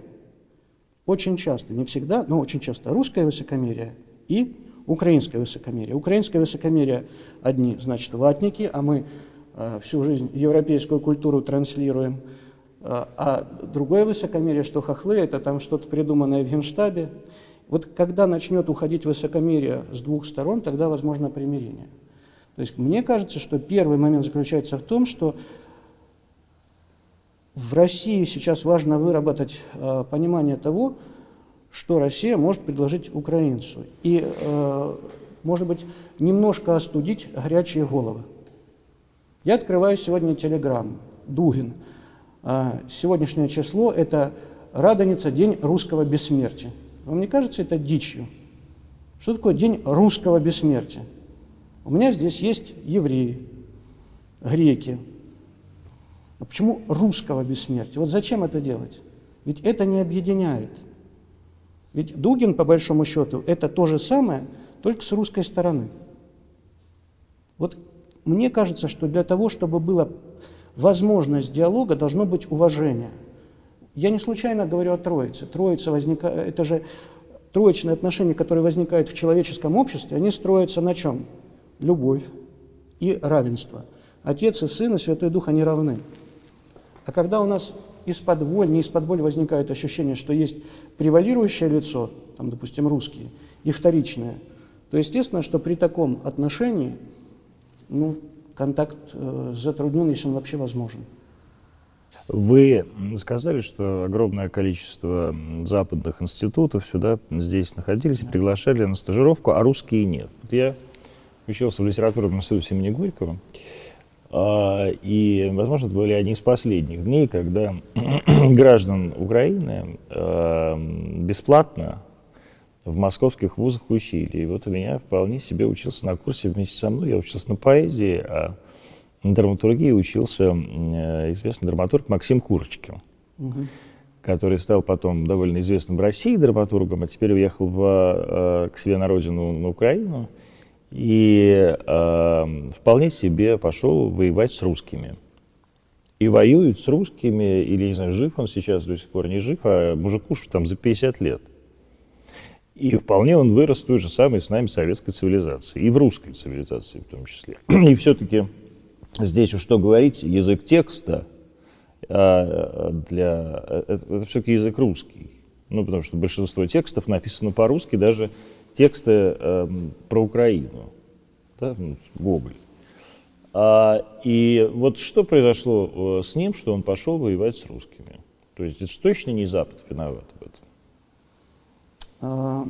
Очень часто, не всегда, но очень часто русское высокомерие и украинское высокомерие. Украинское высокомерие одни, значит, ватники, а мы всю жизнь европейскую культуру транслируем, э, а другое высокомерие, что хохлы, это там что-то придуманное в Генштабе. Вот когда начнет уходить высокомерие с двух сторон, тогда возможно примирение. То есть мне кажется, что первый момент заключается в том, что в России сейчас важно выработать э, понимание того, что Россия может предложить украинцу. И, э, может быть, немножко остудить горячие головы. Я открываю сегодня телеграм, Дугин. А, сегодняшнее число – это Радоница, День русского бессмертия. Вам не кажется это дичью? Что такое День русского бессмертия? У меня здесь есть евреи, греки. Но почему русского бессмертия? Вот зачем это делать? Ведь это не объединяет. Ведь Дугин, по большому счету, это то же самое, только с русской стороны. Вот мне кажется, что для того, чтобы была возможность диалога, должно быть уважение. Я не случайно говорю о Троице. Троица возникает, это же троечные отношения, которые возникают в человеческом обществе, они строятся на чем? Любовь и равенство. Отец и Сын и Святой Дух, они равны. А когда у нас из-под воль, не из-под воль возникает ощущение, что есть превалирующее лицо, там, допустим, русские, и вторичное, то естественно, что при таком отношении – ну, контакт э, затруднен, если он вообще возможен. Вы сказали, что огромное количество западных институтов сюда, здесь находились и приглашали на стажировку, а русские нет. Вот я учился в литературном институте имени Горького, а, и, возможно, это были одни из последних дней, когда граждан Украины а, бесплатно в московских вузах учили. И вот у меня вполне себе учился на курсе вместе со мной. Я учился на поэзии, а на драматургии учился э, известный драматург Максим Курочкин, угу. который стал потом довольно известным в России драматургом, а теперь уехал в, э, к себе на родину, на Украину, и э, вполне себе пошел воевать с русскими. И воюет с русскими, или, не знаю, жив он сейчас до сих пор, не жив, а мужику там за 50 лет. И вполне он вырос той же самой с нами советской цивилизации, и в русской цивилизации в том числе. И все-таки здесь уж что говорить, язык текста а, для, это, это все-таки язык русский. Ну, потому что большинство текстов написано по-русски, даже тексты э, про Украину, да, ну, Гоголь. А, и вот что произошло э, с ним, что он пошел воевать с русскими? То есть это точно не Запад виноват в этом? А,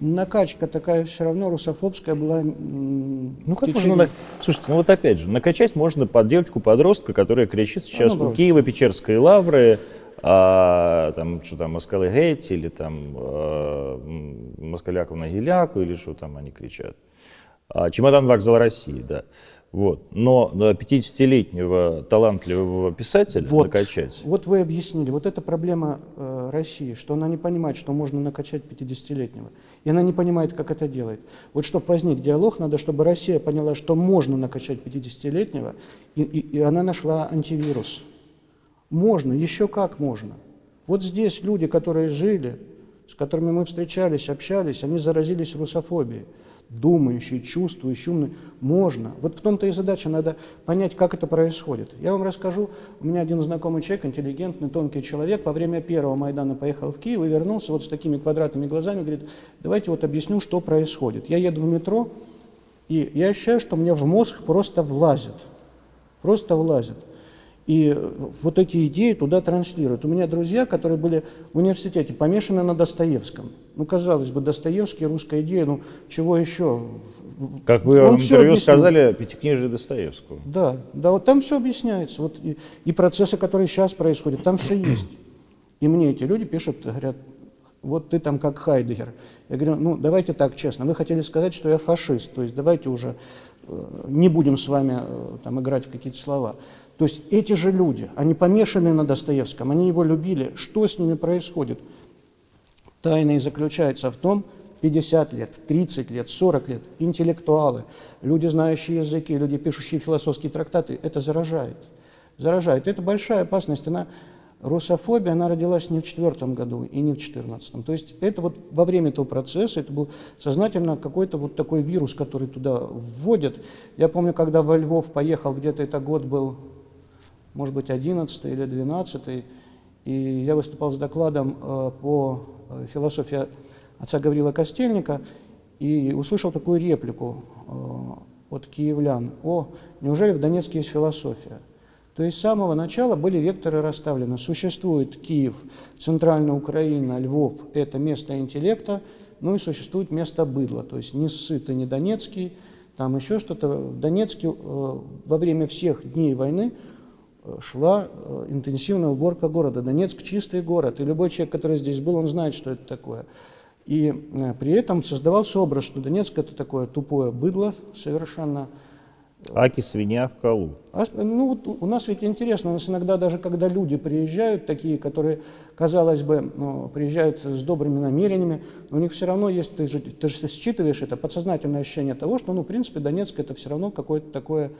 накачка такая все равно русофобская была. Ну как течение... можно, слушайте, ну вот опять же, накачать можно под девочку-подростка, которая кричит сейчас ну, у Киева-Печерской лавры, а, там, что там, Москалы Гетти или там э, Москаляков на Геляку или что там они кричат. А, чемодан вокзал России, да. Вот. Но 50-летнего талантливого писателя вот, накачать... Вот вы объяснили. Вот это проблема э, России, что она не понимает, что можно накачать 50-летнего. И она не понимает, как это делать. Вот чтобы возник диалог, надо, чтобы Россия поняла, что можно накачать 50-летнего, и, и, и она нашла антивирус. Можно, еще как можно. Вот здесь люди, которые жили, с которыми мы встречались, общались, они заразились русофобией думающий, чувствующий, умный. Можно. Вот в том-то и задача, надо понять, как это происходит. Я вам расскажу, у меня один знакомый человек, интеллигентный, тонкий человек, во время первого Майдана поехал в Киев и вернулся вот с такими квадратными глазами, говорит, давайте вот объясню, что происходит. Я еду в метро, и я ощущаю, что мне в мозг просто влазит. Просто влазит. И вот эти идеи туда транслируют. У меня друзья, которые были в университете, помешаны на Достоевском. Ну, казалось бы, Достоевский, русская идея, ну, чего еще? Как вы в интервью сказали, пятикнижие Достоевского. Да, да, вот там все объясняется. Вот и, и процессы, которые сейчас происходят, там все есть. И мне эти люди пишут, говорят, вот ты там как Хайдегер. Я говорю, ну, давайте так честно, вы хотели сказать, что я фашист, то есть давайте уже э, не будем с вами э, там играть в какие-то слова. То есть эти же люди, они помешаны на Достоевском, они его любили. Что с ними происходит? Тайна и заключается в том, 50 лет, 30 лет, 40 лет, интеллектуалы, люди, знающие языки, люди, пишущие философские трактаты, это заражает. Заражает. Это большая опасность. Она, русофобия, она родилась не в четвертом году и не в четырнадцатом. То есть это вот во время этого процесса, это был сознательно какой-то вот такой вирус, который туда вводят. Я помню, когда во Львов поехал, где-то это год был может быть, 11 или 12 и я выступал с докладом э, по э, философии отца Гаврила Костельника и услышал такую реплику э, от киевлян. О, неужели в Донецке есть философия? То есть с самого начала были векторы расставлены. Существует Киев, Центральная Украина, Львов – это место интеллекта, ну и существует место быдла, то есть не сытый, не донецкий, там еще что-то. В Донецке во время всех дней войны шла э, интенсивная уборка города. Донецк чистый город, и любой человек, который здесь был, он знает, что это такое. И э, при этом создавался образ, что Донецк это такое тупое быдло совершенно. Аки свинья в колу. А, ну вот у нас ведь интересно, у нас иногда даже когда люди приезжают, такие, которые, казалось бы, ну, приезжают с добрыми намерениями, у них все равно есть, ты же, ты же считываешь это подсознательное ощущение того, что, ну, в принципе, Донецк это все равно какое-то такое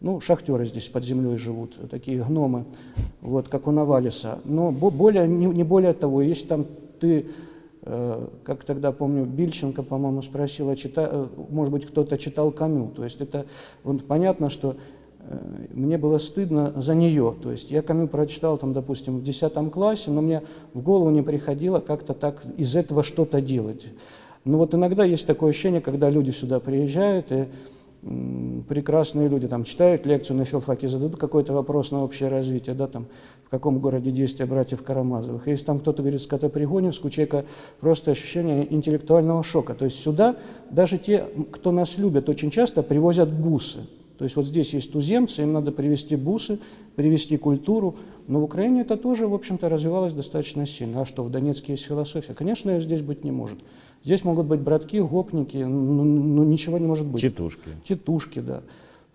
ну, шахтеры здесь под землей живут, такие гномы, вот, как у Навалиса. Но более, не, не более того, если там ты, э, как тогда помню, Бильченко, по-моему, спросил, а чита, э, может быть, кто-то читал Камю. То есть это вот, понятно, что э, мне было стыдно за нее. То есть я Камю прочитал, там, допустим, в 10 классе, но мне в голову не приходило как-то так из этого что-то делать. Но вот иногда есть такое ощущение, когда люди сюда приезжают, и прекрасные люди там читают лекцию на филфаке, зададут какой-то вопрос на общее развитие, да, там, в каком городе действия братьев Карамазовых. Если там кто-то говорит скотопригоневск, у человека просто ощущение интеллектуального шока. То есть сюда даже те, кто нас любят, очень часто привозят бусы. То есть вот здесь есть туземцы, им надо привести бусы, привести культуру. Но в Украине это тоже, в общем-то, развивалось достаточно сильно. А что, в Донецке есть философия? Конечно, ее здесь быть не может. Здесь могут быть братки, гопники, но, ну, ничего не может быть. Тетушки. Тетушки, да.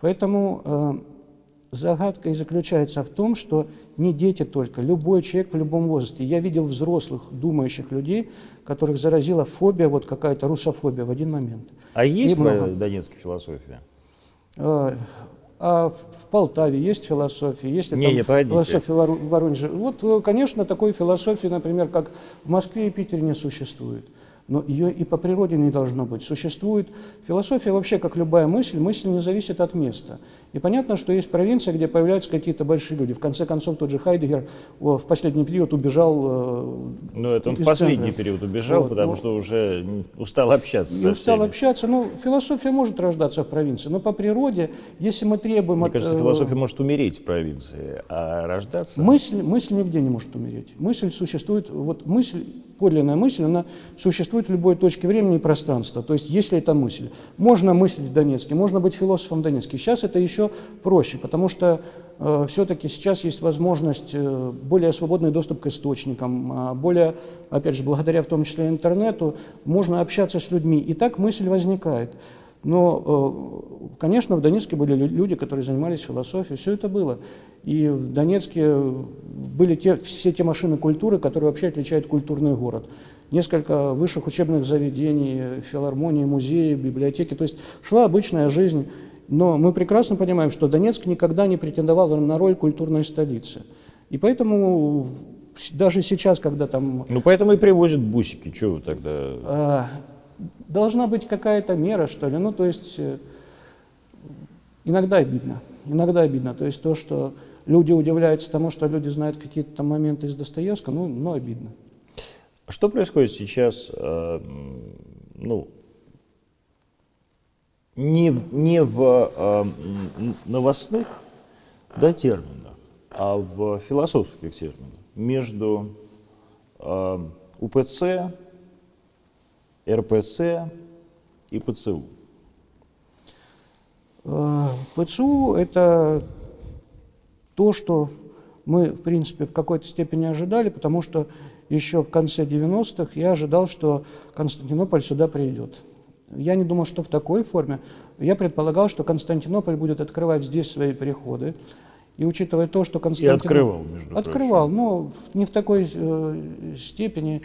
Поэтому э, загадка и заключается в том, что не дети только, любой человек в любом возрасте. Я видел взрослых, думающих людей, которых заразила фобия, вот какая-то русофобия в один момент. А есть в Донецке философия? Э, а в Полтаве есть философия, есть не, не, философия в Воронеже. Вот, э, конечно, такой философии, например, как в Москве и Питере не существует но ее и по природе не должно быть. Существует философия вообще, как любая мысль, мысль не зависит от места. И понятно, что есть провинция, где появляются какие-то большие люди. В конце концов, тот же Хайдегер в последний период убежал э, Ну, это он в последний центра. период убежал, вот, потому ну, что уже устал общаться со устал всеми. общаться. Ну, философия может рождаться в провинции, но по природе, если мы требуем... Мне от, кажется, э, философия может умереть в провинции, а рождаться... Мысль, мысль нигде не может умереть. Мысль существует, вот мысль, подлинная мысль, она существует существует в любой точке времени и пространства. То есть, если это мысль. Можно мыслить в Донецке, можно быть философом в Донецке. Сейчас это еще проще, потому что э, все-таки сейчас есть возможность, э, более свободный доступ к источникам, а более, опять же, благодаря в том числе интернету, можно общаться с людьми. И так мысль возникает. Но, э, конечно, в Донецке были люди, которые занимались философией, все это было. И в Донецке были те, все те машины культуры, которые вообще отличают культурный город. Несколько высших учебных заведений, филармонии, музеи, библиотеки. То есть шла обычная жизнь. Но мы прекрасно понимаем, что Донецк никогда не претендовал на роль культурной столицы. И поэтому даже сейчас, когда там... Ну, поэтому и привозят бусики. Чего вы тогда... А, должна быть какая-то мера, что ли. Ну, то есть э, иногда обидно. Иногда обидно. То есть то, что люди удивляются тому, что люди знают какие-то там моменты из Достоевского, ну, ну обидно. Что происходит сейчас, э, ну, не, не в э, новостных да, терминах, а в философских терминах между э, УПЦ, РПЦ и ПЦУ? ПЦУ – это то, что мы, в принципе, в какой-то степени ожидали, потому что еще в конце 90-х я ожидал, что Константинополь сюда придет. Я не думал, что в такой форме. Я предполагал, что Константинополь будет открывать здесь свои переходы. И учитывая то, что Константинополь... И открывал, между Открывал, прочим. но не в такой э, степени.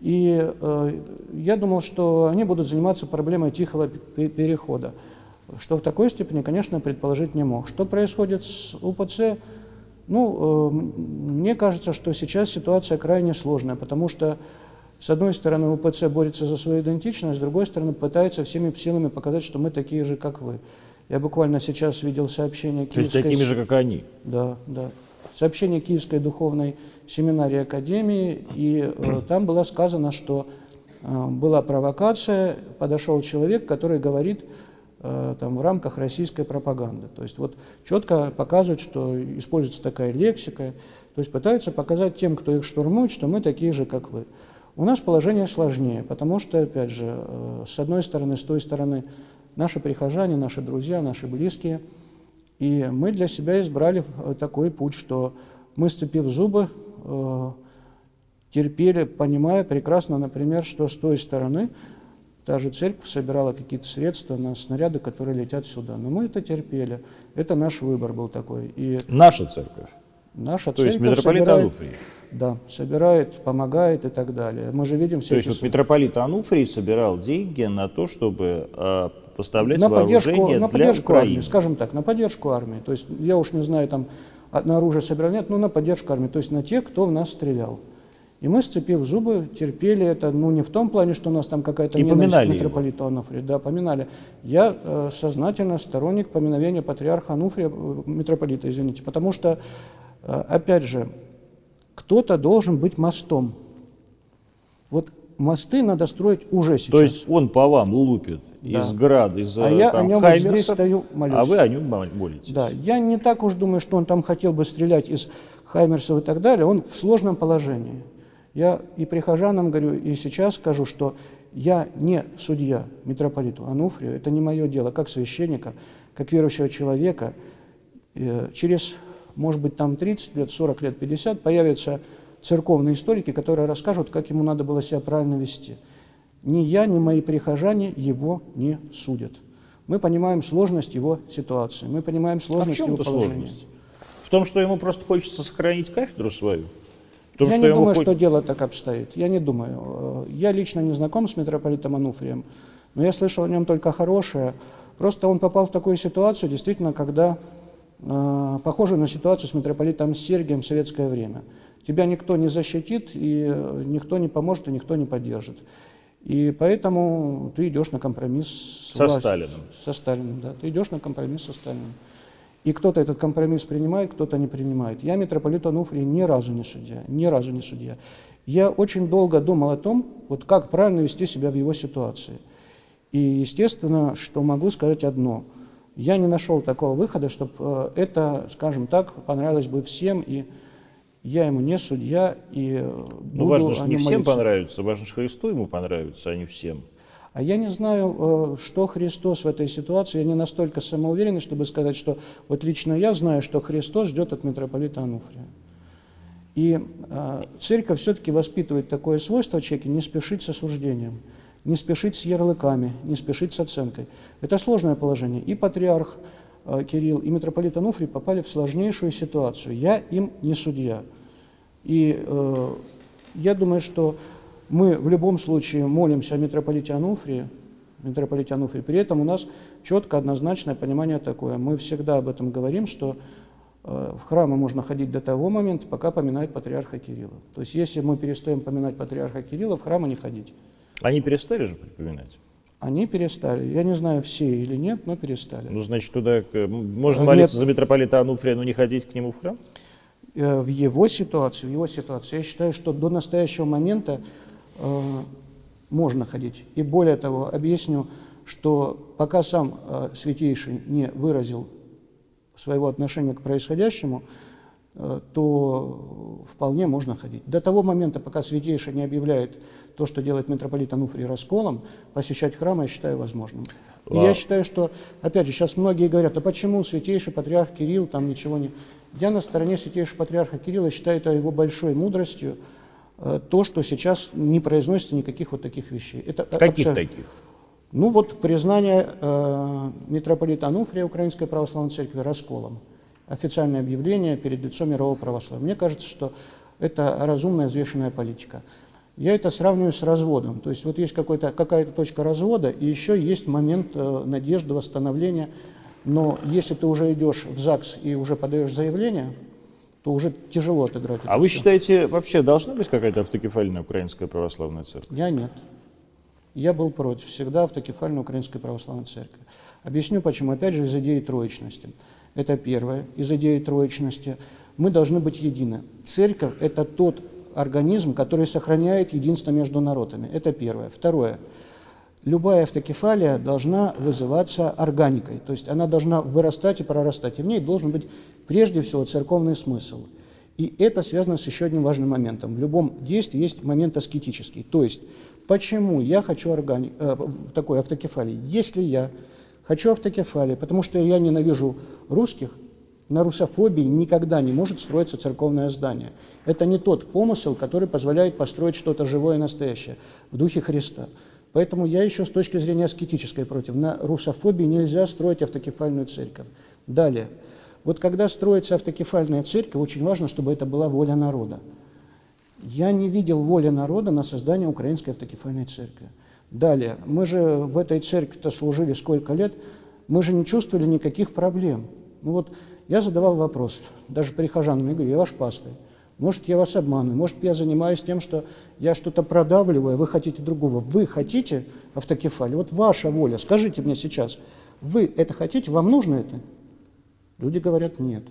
И э, я думал, что они будут заниматься проблемой тихого перехода. Что в такой степени, конечно, предположить не мог. Что происходит с УПЦ? Ну, э, мне кажется, что сейчас ситуация крайне сложная, потому что, с одной стороны, УПЦ борется за свою идентичность, с другой стороны, пытается всеми силами показать, что мы такие же, как вы. Я буквально сейчас видел сообщение Киевской... То есть такими же, как они? Да, да. Сообщение Киевской духовной семинарии Академии, и э, там было сказано, что э, была провокация, подошел человек, который говорит, там, в рамках российской пропаганды. То есть вот четко показывают, что используется такая лексика, то есть пытаются показать тем, кто их штурмует, что мы такие же, как вы. У нас положение сложнее, потому что, опять же, э, с одной стороны, с той стороны, наши прихожане, наши друзья, наши близкие, и мы для себя избрали э, такой путь, что мы, сцепив зубы, терпели, понимая прекрасно, например, что с той стороны Та же церковь собирала какие-то средства на снаряды, которые летят сюда. Но мы это терпели. Это наш выбор был такой. И наша церковь? Наша То церковь есть митрополит собирает, Ануфрий? Да, собирает, помогает и так далее. Мы же видим все То есть вот митрополит Ануфрий собирал деньги на то, чтобы э, поставлять на вооружение поддержку, на поддержку Украины. армии, скажем так, на поддержку армии. То есть я уж не знаю, там на оружие собирал, нет, но на поддержку армии. То есть на тех, кто в нас стрелял. И мы, сцепив зубы, терпели это, ну, не в том плане, что у нас там какая-то ненависть к митрополиту Ануфрию. Да, поминали. Я э, сознательно сторонник поминовения патриарха Ануфрия, э, митрополита, извините, потому что, э, опять же, кто-то должен быть мостом. Вот мосты надо строить уже сейчас. То есть он по вам лупит да. из град, из а я там, о нем Хаймерсов, здесь стою, молюсь. А вы о нем молитесь. Да, я не так уж думаю, что он там хотел бы стрелять из Хаймерсов и так далее. Он в сложном положении. Я и прихожанам говорю, и сейчас скажу, что я не судья митрополиту Ануфрию, это не мое дело, как священника, как верующего человека. Э, через, может быть, там 30 лет, 40 лет, 50 появятся церковные историки, которые расскажут, как ему надо было себя правильно вести. Ни я, ни мои прихожане его не судят. Мы понимаем сложность его ситуации, мы понимаем сложность а в чем его положения. Сложность? В том, что ему просто хочется сохранить кафедру свою? Том, я не думаю, хоть... что дело так обстоит. Я не думаю. Я лично не знаком с митрополитом Ануфрием, но я слышал о нем только хорошее. Просто он попал в такую ситуацию, действительно, когда э, похоже на ситуацию с митрополитом Сергием в советское время. Тебя никто не защитит, и никто не поможет, и никто не поддержит. И поэтому ты идешь на компромисс с со властью, Сталином. Со Сталином, да. Ты идешь на компромисс со Сталином. И кто-то этот компромисс принимает, кто-то не принимает. Я митрополит Ануфрий ни разу не судья, ни разу не судья. Я очень долго думал о том, вот как правильно вести себя в его ситуации. И естественно, что могу сказать одно. Я не нашел такого выхода, чтобы э, это, скажем так, понравилось бы всем, и я ему не судья, и э, Ну важно, что не всем понравится, важно, что Христу ему понравится, а не всем. А я не знаю, что Христос в этой ситуации, я не настолько самоуверенный, чтобы сказать, что вот лично я знаю, что Христос ждет от митрополита Ануфрия. И э, церковь все-таки воспитывает такое свойство в не спешить с осуждением, не спешить с ярлыками, не спешить с оценкой. Это сложное положение. И патриарх э, Кирилл, и митрополит Ануфрий попали в сложнейшую ситуацию. Я им не судья. И э, я думаю, что мы в любом случае молимся о митрополите Ануфрии, митрополите Ануфрии. При этом у нас четко, однозначное понимание такое. Мы всегда об этом говорим, что Э, в храмы можно ходить до того момента, пока поминают патриарха Кирилла. То есть если мы перестаем поминать патриарха Кирилла, в храмы не ходить. Они перестали же припоминать? Они перестали. Я не знаю, все или нет, но перестали. Ну, значит, туда можно э, молиться нет. за митрополита Ануфрия, но не ходить к нему в храм? Э, в его ситуации, в его ситуации, я считаю, что до настоящего момента э, можно ходить. И более того, объясню, что пока сам э, Святейший не выразил своего отношения к происходящему, э, то вполне можно ходить. До того момента, пока Святейший не объявляет то, что делает митрополит Ануфрий расколом, посещать храм я считаю возможным. И я считаю, что, опять же, сейчас многие говорят, а почему Святейший Патриарх Кирилл там ничего не... Я на стороне Святейшего Патриарха Кирилла считаю это его большой мудростью, то, что сейчас не произносится никаких вот таких вещей. Это Каких абсолютно... таких? Ну вот признание э, митрополита Ануфрия Украинской Православной Церкви расколом. Официальное объявление перед лицом мирового православия. Мне кажется, что это разумная, взвешенная политика. Я это сравниваю с разводом. То есть вот есть какая-то точка развода, и еще есть момент э, надежды, восстановления. Но если ты уже идешь в ЗАГС и уже подаешь заявление, то уже тяжело отыграть. А вы все. считаете, вообще должна быть какая-то автокефальная украинская православная церковь? Я нет. Я был против всегда автокефальной Украинской Православной Церкви. Объясню почему. Опять же, из идеи троечности. Это первое. Из идеи троечности. Мы должны быть едины. Церковь – это тот организм, который сохраняет единство между народами. Это первое. Второе. Любая автокефалия должна вызываться органикой, то есть она должна вырастать и прорастать, и в ней должен быть прежде всего церковный смысл. И это связано с еще одним важным моментом. В любом действии есть момент аскетический, то есть Почему я хочу органи... э, такой автокефалии? Если я хочу автокефалии, потому что я ненавижу русских, на русофобии никогда не может строиться церковное здание. Это не тот помысел, который позволяет построить что-то живое и настоящее в духе Христа. Поэтому я еще с точки зрения аскетической против. На русофобии нельзя строить автокефальную церковь. Далее. Вот когда строится автокефальная церковь, очень важно, чтобы это была воля народа. Я не видел воли народа на создание Украинской автокефальной церкви. Далее, мы же в этой церкви-то служили сколько лет, мы же не чувствовали никаких проблем. Ну вот я задавал вопрос, даже прихожанам, я говорю, я ваш пастырь, может, я вас обманываю, может, я занимаюсь тем, что я что-то продавливаю, а вы хотите другого. Вы хотите автокефалию? Вот ваша воля, скажите мне сейчас, вы это хотите, вам нужно это? Люди говорят, нет.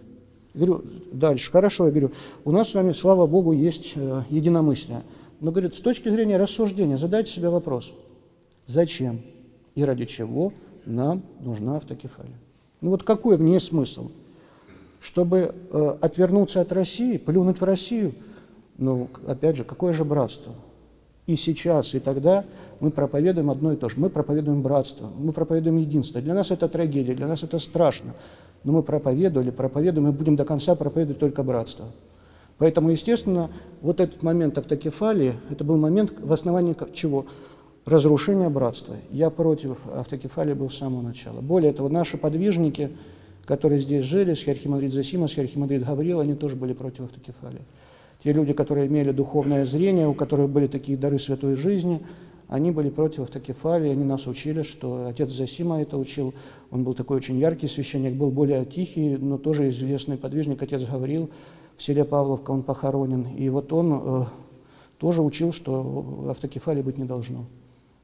Говорю, дальше, хорошо, я говорю, у нас с вами, слава Богу, есть э, единомыслие. Но, говорит, с точки зрения рассуждения, задайте себе вопрос, зачем и ради чего нам нужна автокефалия? Ну вот какой в ней смысл? Чтобы э, отвернуться от России, плюнуть в Россию? Ну, опять же, какое же братство? И сейчас, и тогда мы проповедуем одно и то же. Мы проповедуем братство, мы проповедуем единство. Для нас это трагедия, для нас это страшно но мы проповедовали, проповедуем и будем до конца проповедовать только братство. Поэтому, естественно, вот этот момент автокефалии, это был момент в основании чего? Разрушения братства. Я против автокефалии был с самого начала. Более того, наши подвижники, которые здесь жили, Схерхимандрит Засима, Схерхимандрит Гаврил, они тоже были против автокефалии. Те люди, которые имели духовное зрение, у которых были такие дары святой жизни – они были против автокефалии, они нас учили, что отец Засима это учил, он был такой очень яркий священник, был более тихий, но тоже известный подвижник, отец говорил, в селе Павловка он похоронен, и вот он э, тоже учил, что автокефалии быть не должно.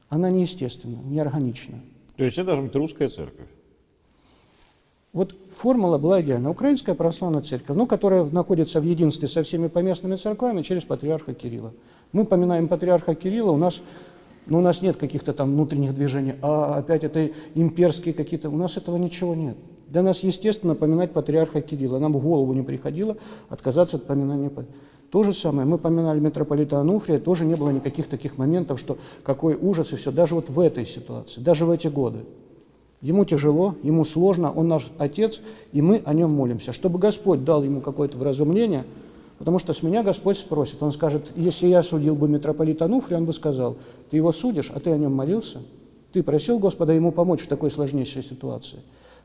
Она неестественна, неорганична. То есть это должна быть русская церковь? Вот формула была идеальна. Украинская православная церковь, ну, которая находится в единстве со всеми поместными церквами через патриарха Кирилла. Мы поминаем патриарха Кирилла, у нас но у нас нет каких-то там внутренних движений, а опять это имперские какие-то, у нас этого ничего нет. Для нас, естественно, поминать патриарха Кирилла. Нам в голову не приходило отказаться от поминания. То же самое, мы поминали митрополита Ануфрия, тоже не было никаких таких моментов, что какой ужас и все, даже вот в этой ситуации, даже в эти годы. Ему тяжело, ему сложно, он наш отец, и мы о нем молимся, чтобы Господь дал ему какое-то вразумление, потому что с меня Господь спросит, он скажет, если я судил бы митрополита Ануфрия, он бы сказал, ты его судишь, а ты о нем молился? Ты просил Господа ему помочь в такой сложнейшей ситуации.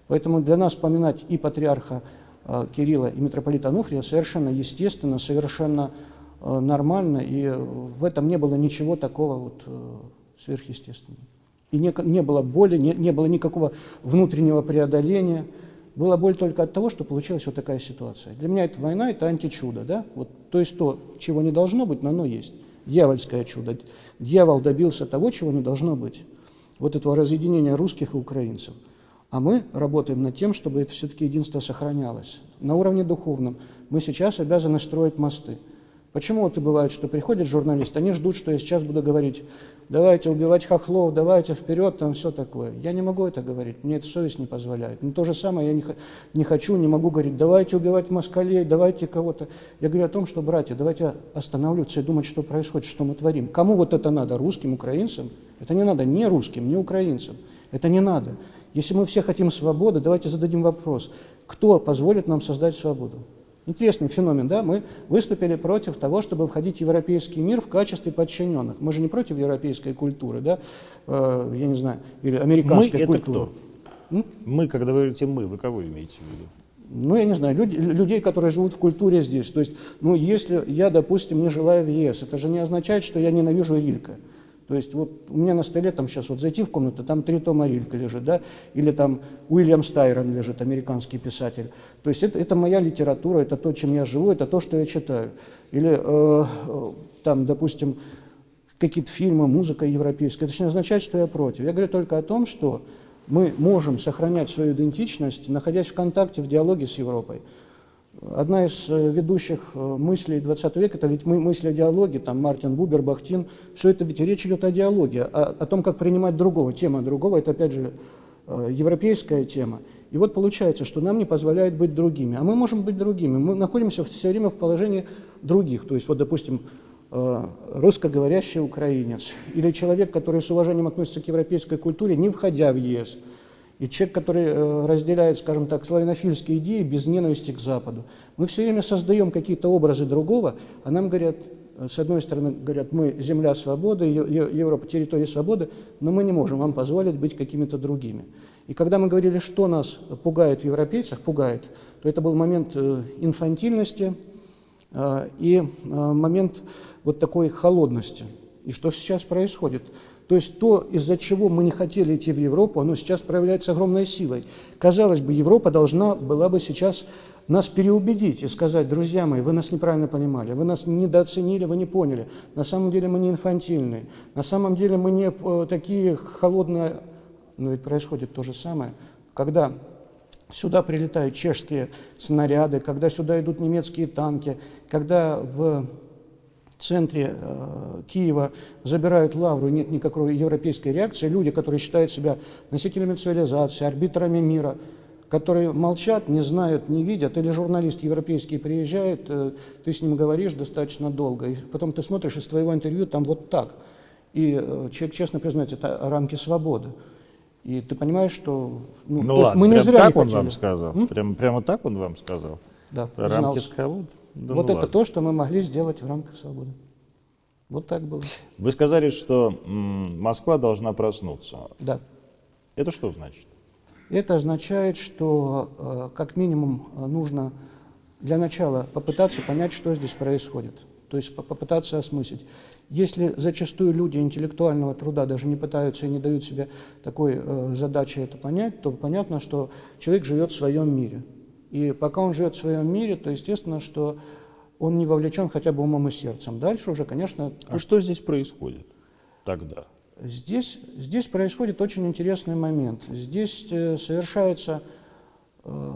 Поэтому для нас поминать и патриарха э, Кирилла, и митрополита Ануфрия совершенно естественно, совершенно э, нормально, и в этом не было ничего такого вот э, сверхъестественного. И не, не было боли, не, не было никакого внутреннего преодоления. Была боль только от того, что получилась вот такая ситуация. Для меня это война, это античудо. Да? Вот, то есть то, чего не должно быть, но оно есть. Дьявольское чудо. Дьявол добился того, чего не должно быть. Вот этого разъединения русских и украинцев. А мы работаем над тем, чтобы это все-таки единство сохранялось. На уровне духовном мы сейчас обязаны строить мосты. Почему вот бывает, что приходят журналисты, они ждут, что я сейчас буду говорить, давайте убивать хохлов, давайте вперед, там все такое. Я не могу это говорить, мне эта совесть не позволяет. Но то же самое я не, не хочу, не могу говорить, давайте убивать москалей, давайте кого-то. Я говорю о том, что, братья, давайте останавливаться и думать, что происходит, что мы творим. Кому вот это надо, русским, украинцам? Это не надо ни русским, ни украинцам. Это не надо. Если мы все хотим свободы, давайте зададим вопрос, кто позволит нам создать свободу? Интересный феномен, да? Мы выступили против того, чтобы входить в европейский мир в качестве подчиненных. Мы же не против европейской культуры, да? Э, я не знаю, или американской мы культуры. Это кто? М? Мы, когда вы говорите мы, вы кого имеете в виду? Ну, я не знаю, люди, людей, которые живут в культуре здесь. То есть, ну, если я, допустим, не желаю в ЕС, это же не означает, что я ненавижу Рилька. То есть вот у меня на столе там сейчас вот зайти в комнату, там три тома Рилька лежит, да, или там Уильям Стайрон лежит, американский писатель. То есть это, это моя литература, это то, чем я живу, это то, что я читаю. Или э, э там, допустим, какие-то фильмы, музыка европейская. Это не означает, что я против. Я говорю только о том, что мы можем сохранять свою идентичность, находясь в контакте, в диалоге с Европой. Одна из э, ведущих э, мыслей 20 века – это ведь мы мысли о диалоге, там Мартин Бубер, Бахтин, все это ведь речь идет о диалоге, о, о том, как принимать другого. Тема другого – это, опять же, э, европейская тема. И вот получается, что нам не позволяют быть другими. А мы можем быть другими. Мы находимся все время в положении других. То есть, вот, допустим, русскоговорящий украинец или человек, который с уважением относится к европейской культуре, не входя в ЕС – и человек, который э, разделяет, скажем так, славянофильские идеи без ненависти к Западу. Мы все время создаем какие-то образы другого, а нам говорят, э, с одной стороны, говорят, мы земля свободы, Европа территория свободы, но мы не можем вам позволить быть какими-то другими. И когда мы говорили, что нас пугает в европейцах, пугает, то это был момент э, инфантильности и момент вот такой холодности. И что сейчас происходит? То есть то, из-за чего мы не хотели идти в Европу, оно сейчас проявляется огромной силой. Казалось бы, Европа должна была бы сейчас нас переубедить и сказать, друзья мои, вы нас неправильно понимали, вы нас недооценили, вы не поняли. На самом деле мы не инфантильные, на самом деле мы не э, такие холодные... Но ведь происходит то же самое, когда сюда прилетают чешские снаряды, когда сюда идут немецкие танки, когда в в центре э, Киева забирают лавру, нет никакой европейской реакции, люди, которые считают себя носителями цивилизации, арбитрами мира, которые молчат, не знают, не видят, или журналист европейский приезжает, э, ты с ним говоришь достаточно долго, и потом ты смотришь из твоего интервью, там вот так. И э, человек честно признается, это рамки свободы. И ты понимаешь, что ну, ну ладно, мы не зря так не он хотели. вам сказал? Прямо, прямо так он вам сказал? Да, Про рамки свободы? Да вот ну это ладно. то, что мы могли сделать в рамках свободы. Вот так было. Вы сказали, что Москва должна проснуться. Да. Это что значит? Это означает, что э, как минимум нужно для начала попытаться понять, что здесь происходит. То есть попытаться осмыслить. Если зачастую люди интеллектуального труда даже не пытаются и не дают себе такой э, задачи это понять, то понятно, что человек живет в своем мире. И пока он живет в своем мире, то естественно, что он не вовлечен хотя бы умом и сердцем. Дальше уже, конечно... А что здесь происходит тогда? Здесь, здесь происходит очень интересный момент. Здесь э, совершается э,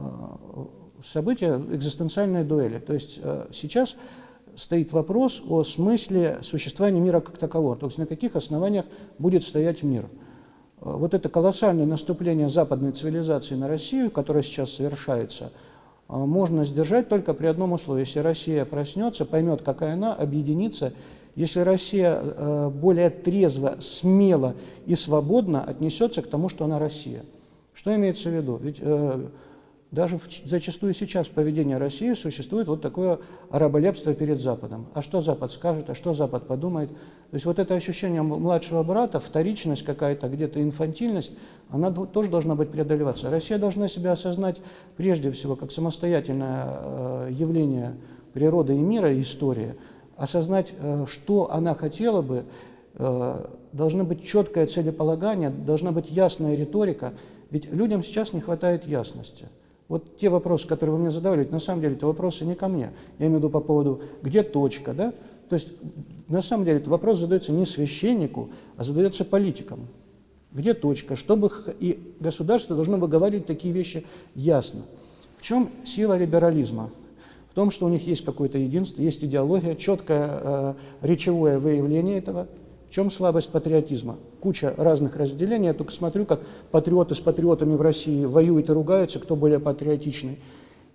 событие экзистенциальной дуэли. То есть э, сейчас стоит вопрос о смысле существования мира как такового, то есть на каких основаниях будет стоять мир. Вот это колоссальное наступление западной цивилизации на Россию, которое сейчас совершается – можно сдержать только при одном условии. Если Россия проснется, поймет, какая она, объединится. Если Россия э, более трезво, смело и свободно отнесется к тому, что она Россия. Что имеется в виду? Ведь э, даже в, зачастую сейчас в поведении России существует вот такое раболепство перед Западом. А что Запад скажет, а что Запад подумает? То есть вот это ощущение младшего брата, вторичность какая-то, где-то инфантильность, она тоже должна быть преодолеваться. Россия должна себя осознать прежде всего как самостоятельное э, явление природы и мира и истории, осознать, э, что она хотела бы, э, должно быть четкое целеполагание, должна быть ясная риторика, ведь людям сейчас не хватает ясности. Вот те вопросы, которые вы мне задавали, на самом деле это вопросы не ко мне. Я имею в виду по поводу, где точка, да? То есть на самом деле этот вопрос задается не священнику, а задается политикам. Где точка? Чтобы и государство должно выговаривать такие вещи ясно. В чем сила либерализма? В том, что у них есть какое-то единство, есть идеология, четкое э, речевое выявление этого – в чем слабость патриотизма? Куча разных разделений. Я только смотрю, как патриоты с патриотами в России воюют и ругаются, кто более патриотичный.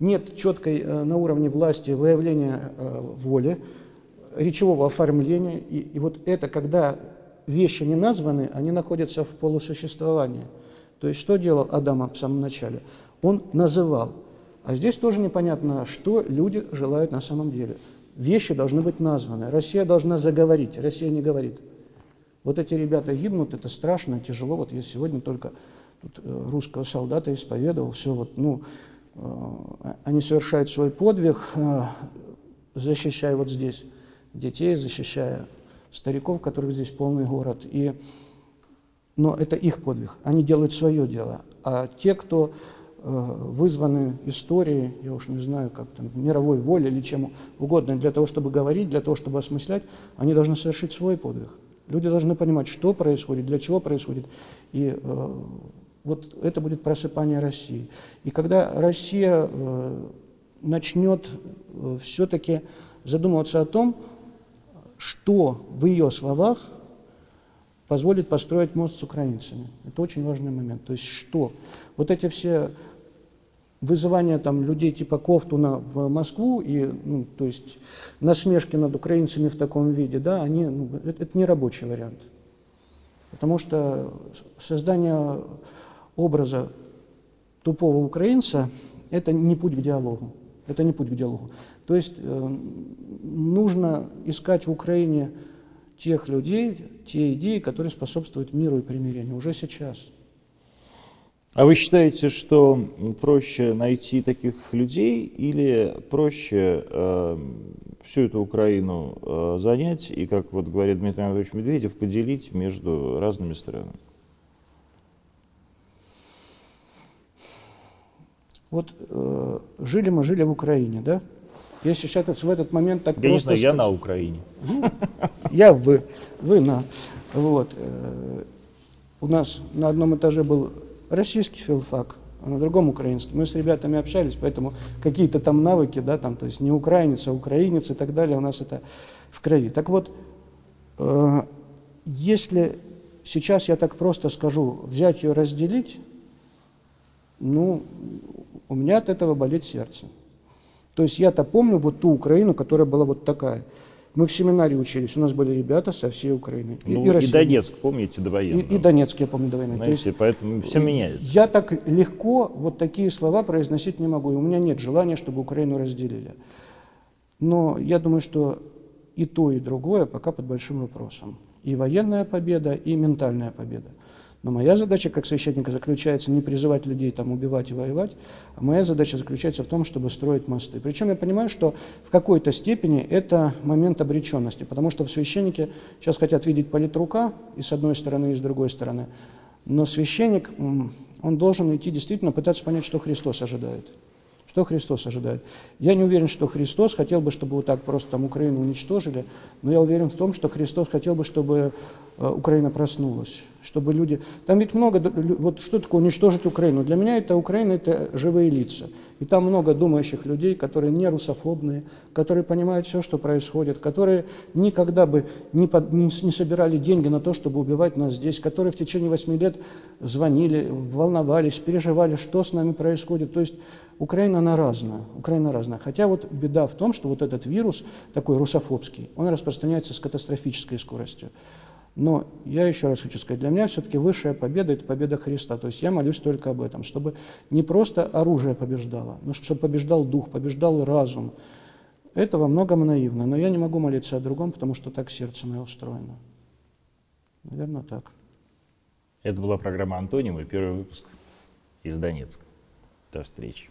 Нет четкой э, на уровне власти выявления э, воли, речевого оформления. И, и вот это, когда вещи не названы, они находятся в полусуществовании. То есть что делал Адам в самом начале? Он называл. А здесь тоже непонятно, что люди желают на самом деле. Вещи должны быть названы. Россия должна заговорить. Россия не говорит. Вот эти ребята гибнут, это страшно, тяжело. Вот я сегодня только тут э, русского солдата исповедовал, все вот, ну, э, они совершают свой подвиг, э, защищая вот здесь детей, защищая стариков, которых здесь полный город. И, но это их подвиг, они делают свое дело. А те, кто вызваны историей, я уж не знаю, как там, мировой волей или чем угодно, для того, чтобы говорить, для того, чтобы осмыслять, они должны совершить свой подвиг. Люди должны понимать, что происходит, для чего происходит. И э, вот это будет просыпание России. И когда Россия э, начнет э, все-таки задумываться о том, что в ее словах позволит построить мост с украинцами. Это очень важный момент. То есть что? Вот эти все вызывание там людей типа Кофтуна в Москву и, ну, то есть насмешки над украинцами в таком виде, да, они, ну, это, это не рабочий вариант. Потому что создание образа тупого украинца – это не путь к диалогу. Это не путь к диалогу. То есть э, нужно искать в Украине тех людей, те идеи, которые способствуют миру и примирению уже сейчас. А вы считаете, что проще найти таких людей или проще э, всю эту Украину э, занять и, как вот говорит Дмитрий Анатольевич Медведев, поделить между разными странами? Вот э, жили мы, жили в Украине, да? Если сейчас в этот момент так я просто... Не знаю, я на Украине. Я вы, вы на. Вот. Э, у нас на одном этаже был российский филфак, а на другом украинский. Мы с ребятами общались, поэтому какие-то там навыки, да, там, то есть не украинец, а украинец и так далее, у нас это в крови. Так вот, э, если сейчас я так просто скажу, взять ее, разделить, ну, у меня от этого болит сердце. То есть я-то помню вот ту Украину, которая была вот такая – мы в семинаре учились, у нас были ребята со всей Украины. И, ну, и, и Донецк, помните, до войны. И, и Донецк, я помню, до войны. Знаете, То есть, поэтому все меняется. Я так легко вот такие слова произносить не могу. И у меня нет желания, чтобы Украину разделили. Но я думаю, что и то, и другое пока под большим вопросом. И военная победа, и ментальная победа. Но моя задача как священника заключается не призывать людей там убивать и воевать, а моя задача заключается в том, чтобы строить мосты. Причем я понимаю, что в какой-то степени это момент обреченности, потому что в священнике сейчас хотят видеть политрука и с одной стороны, и с другой стороны. Но священник, он должен идти действительно пытаться понять, что Христос ожидает. Что Христос ожидает? Я не уверен, что Христос хотел бы, чтобы вот так просто там Украину уничтожили, но я уверен в том, что Христос хотел бы, чтобы э, Украина проснулась, чтобы люди... Там ведь много... Вот что такое уничтожить Украину? Для меня это Украина – это живые лица. И там много думающих людей, которые не русофобные, которые понимают все, что происходит, которые никогда бы не, под, не, не собирали деньги на то, чтобы убивать нас здесь, которые в течение восьми лет звонили, волновались, переживали, что с нами происходит. То есть Украина она разная, Украина разная. Хотя вот беда в том, что вот этот вирус, такой русофобский, он распространяется с катастрофической скоростью. Но я еще раз хочу сказать, для меня все-таки высшая победа – это победа Христа. То есть я молюсь только об этом, чтобы не просто оружие побеждало, но чтобы побеждал дух, побеждал разум. Это во многом наивно, но я не могу молиться о другом, потому что так сердце мое устроено. Наверное, так. Это была программа «Антонима» первый выпуск из Донецка. До встречи.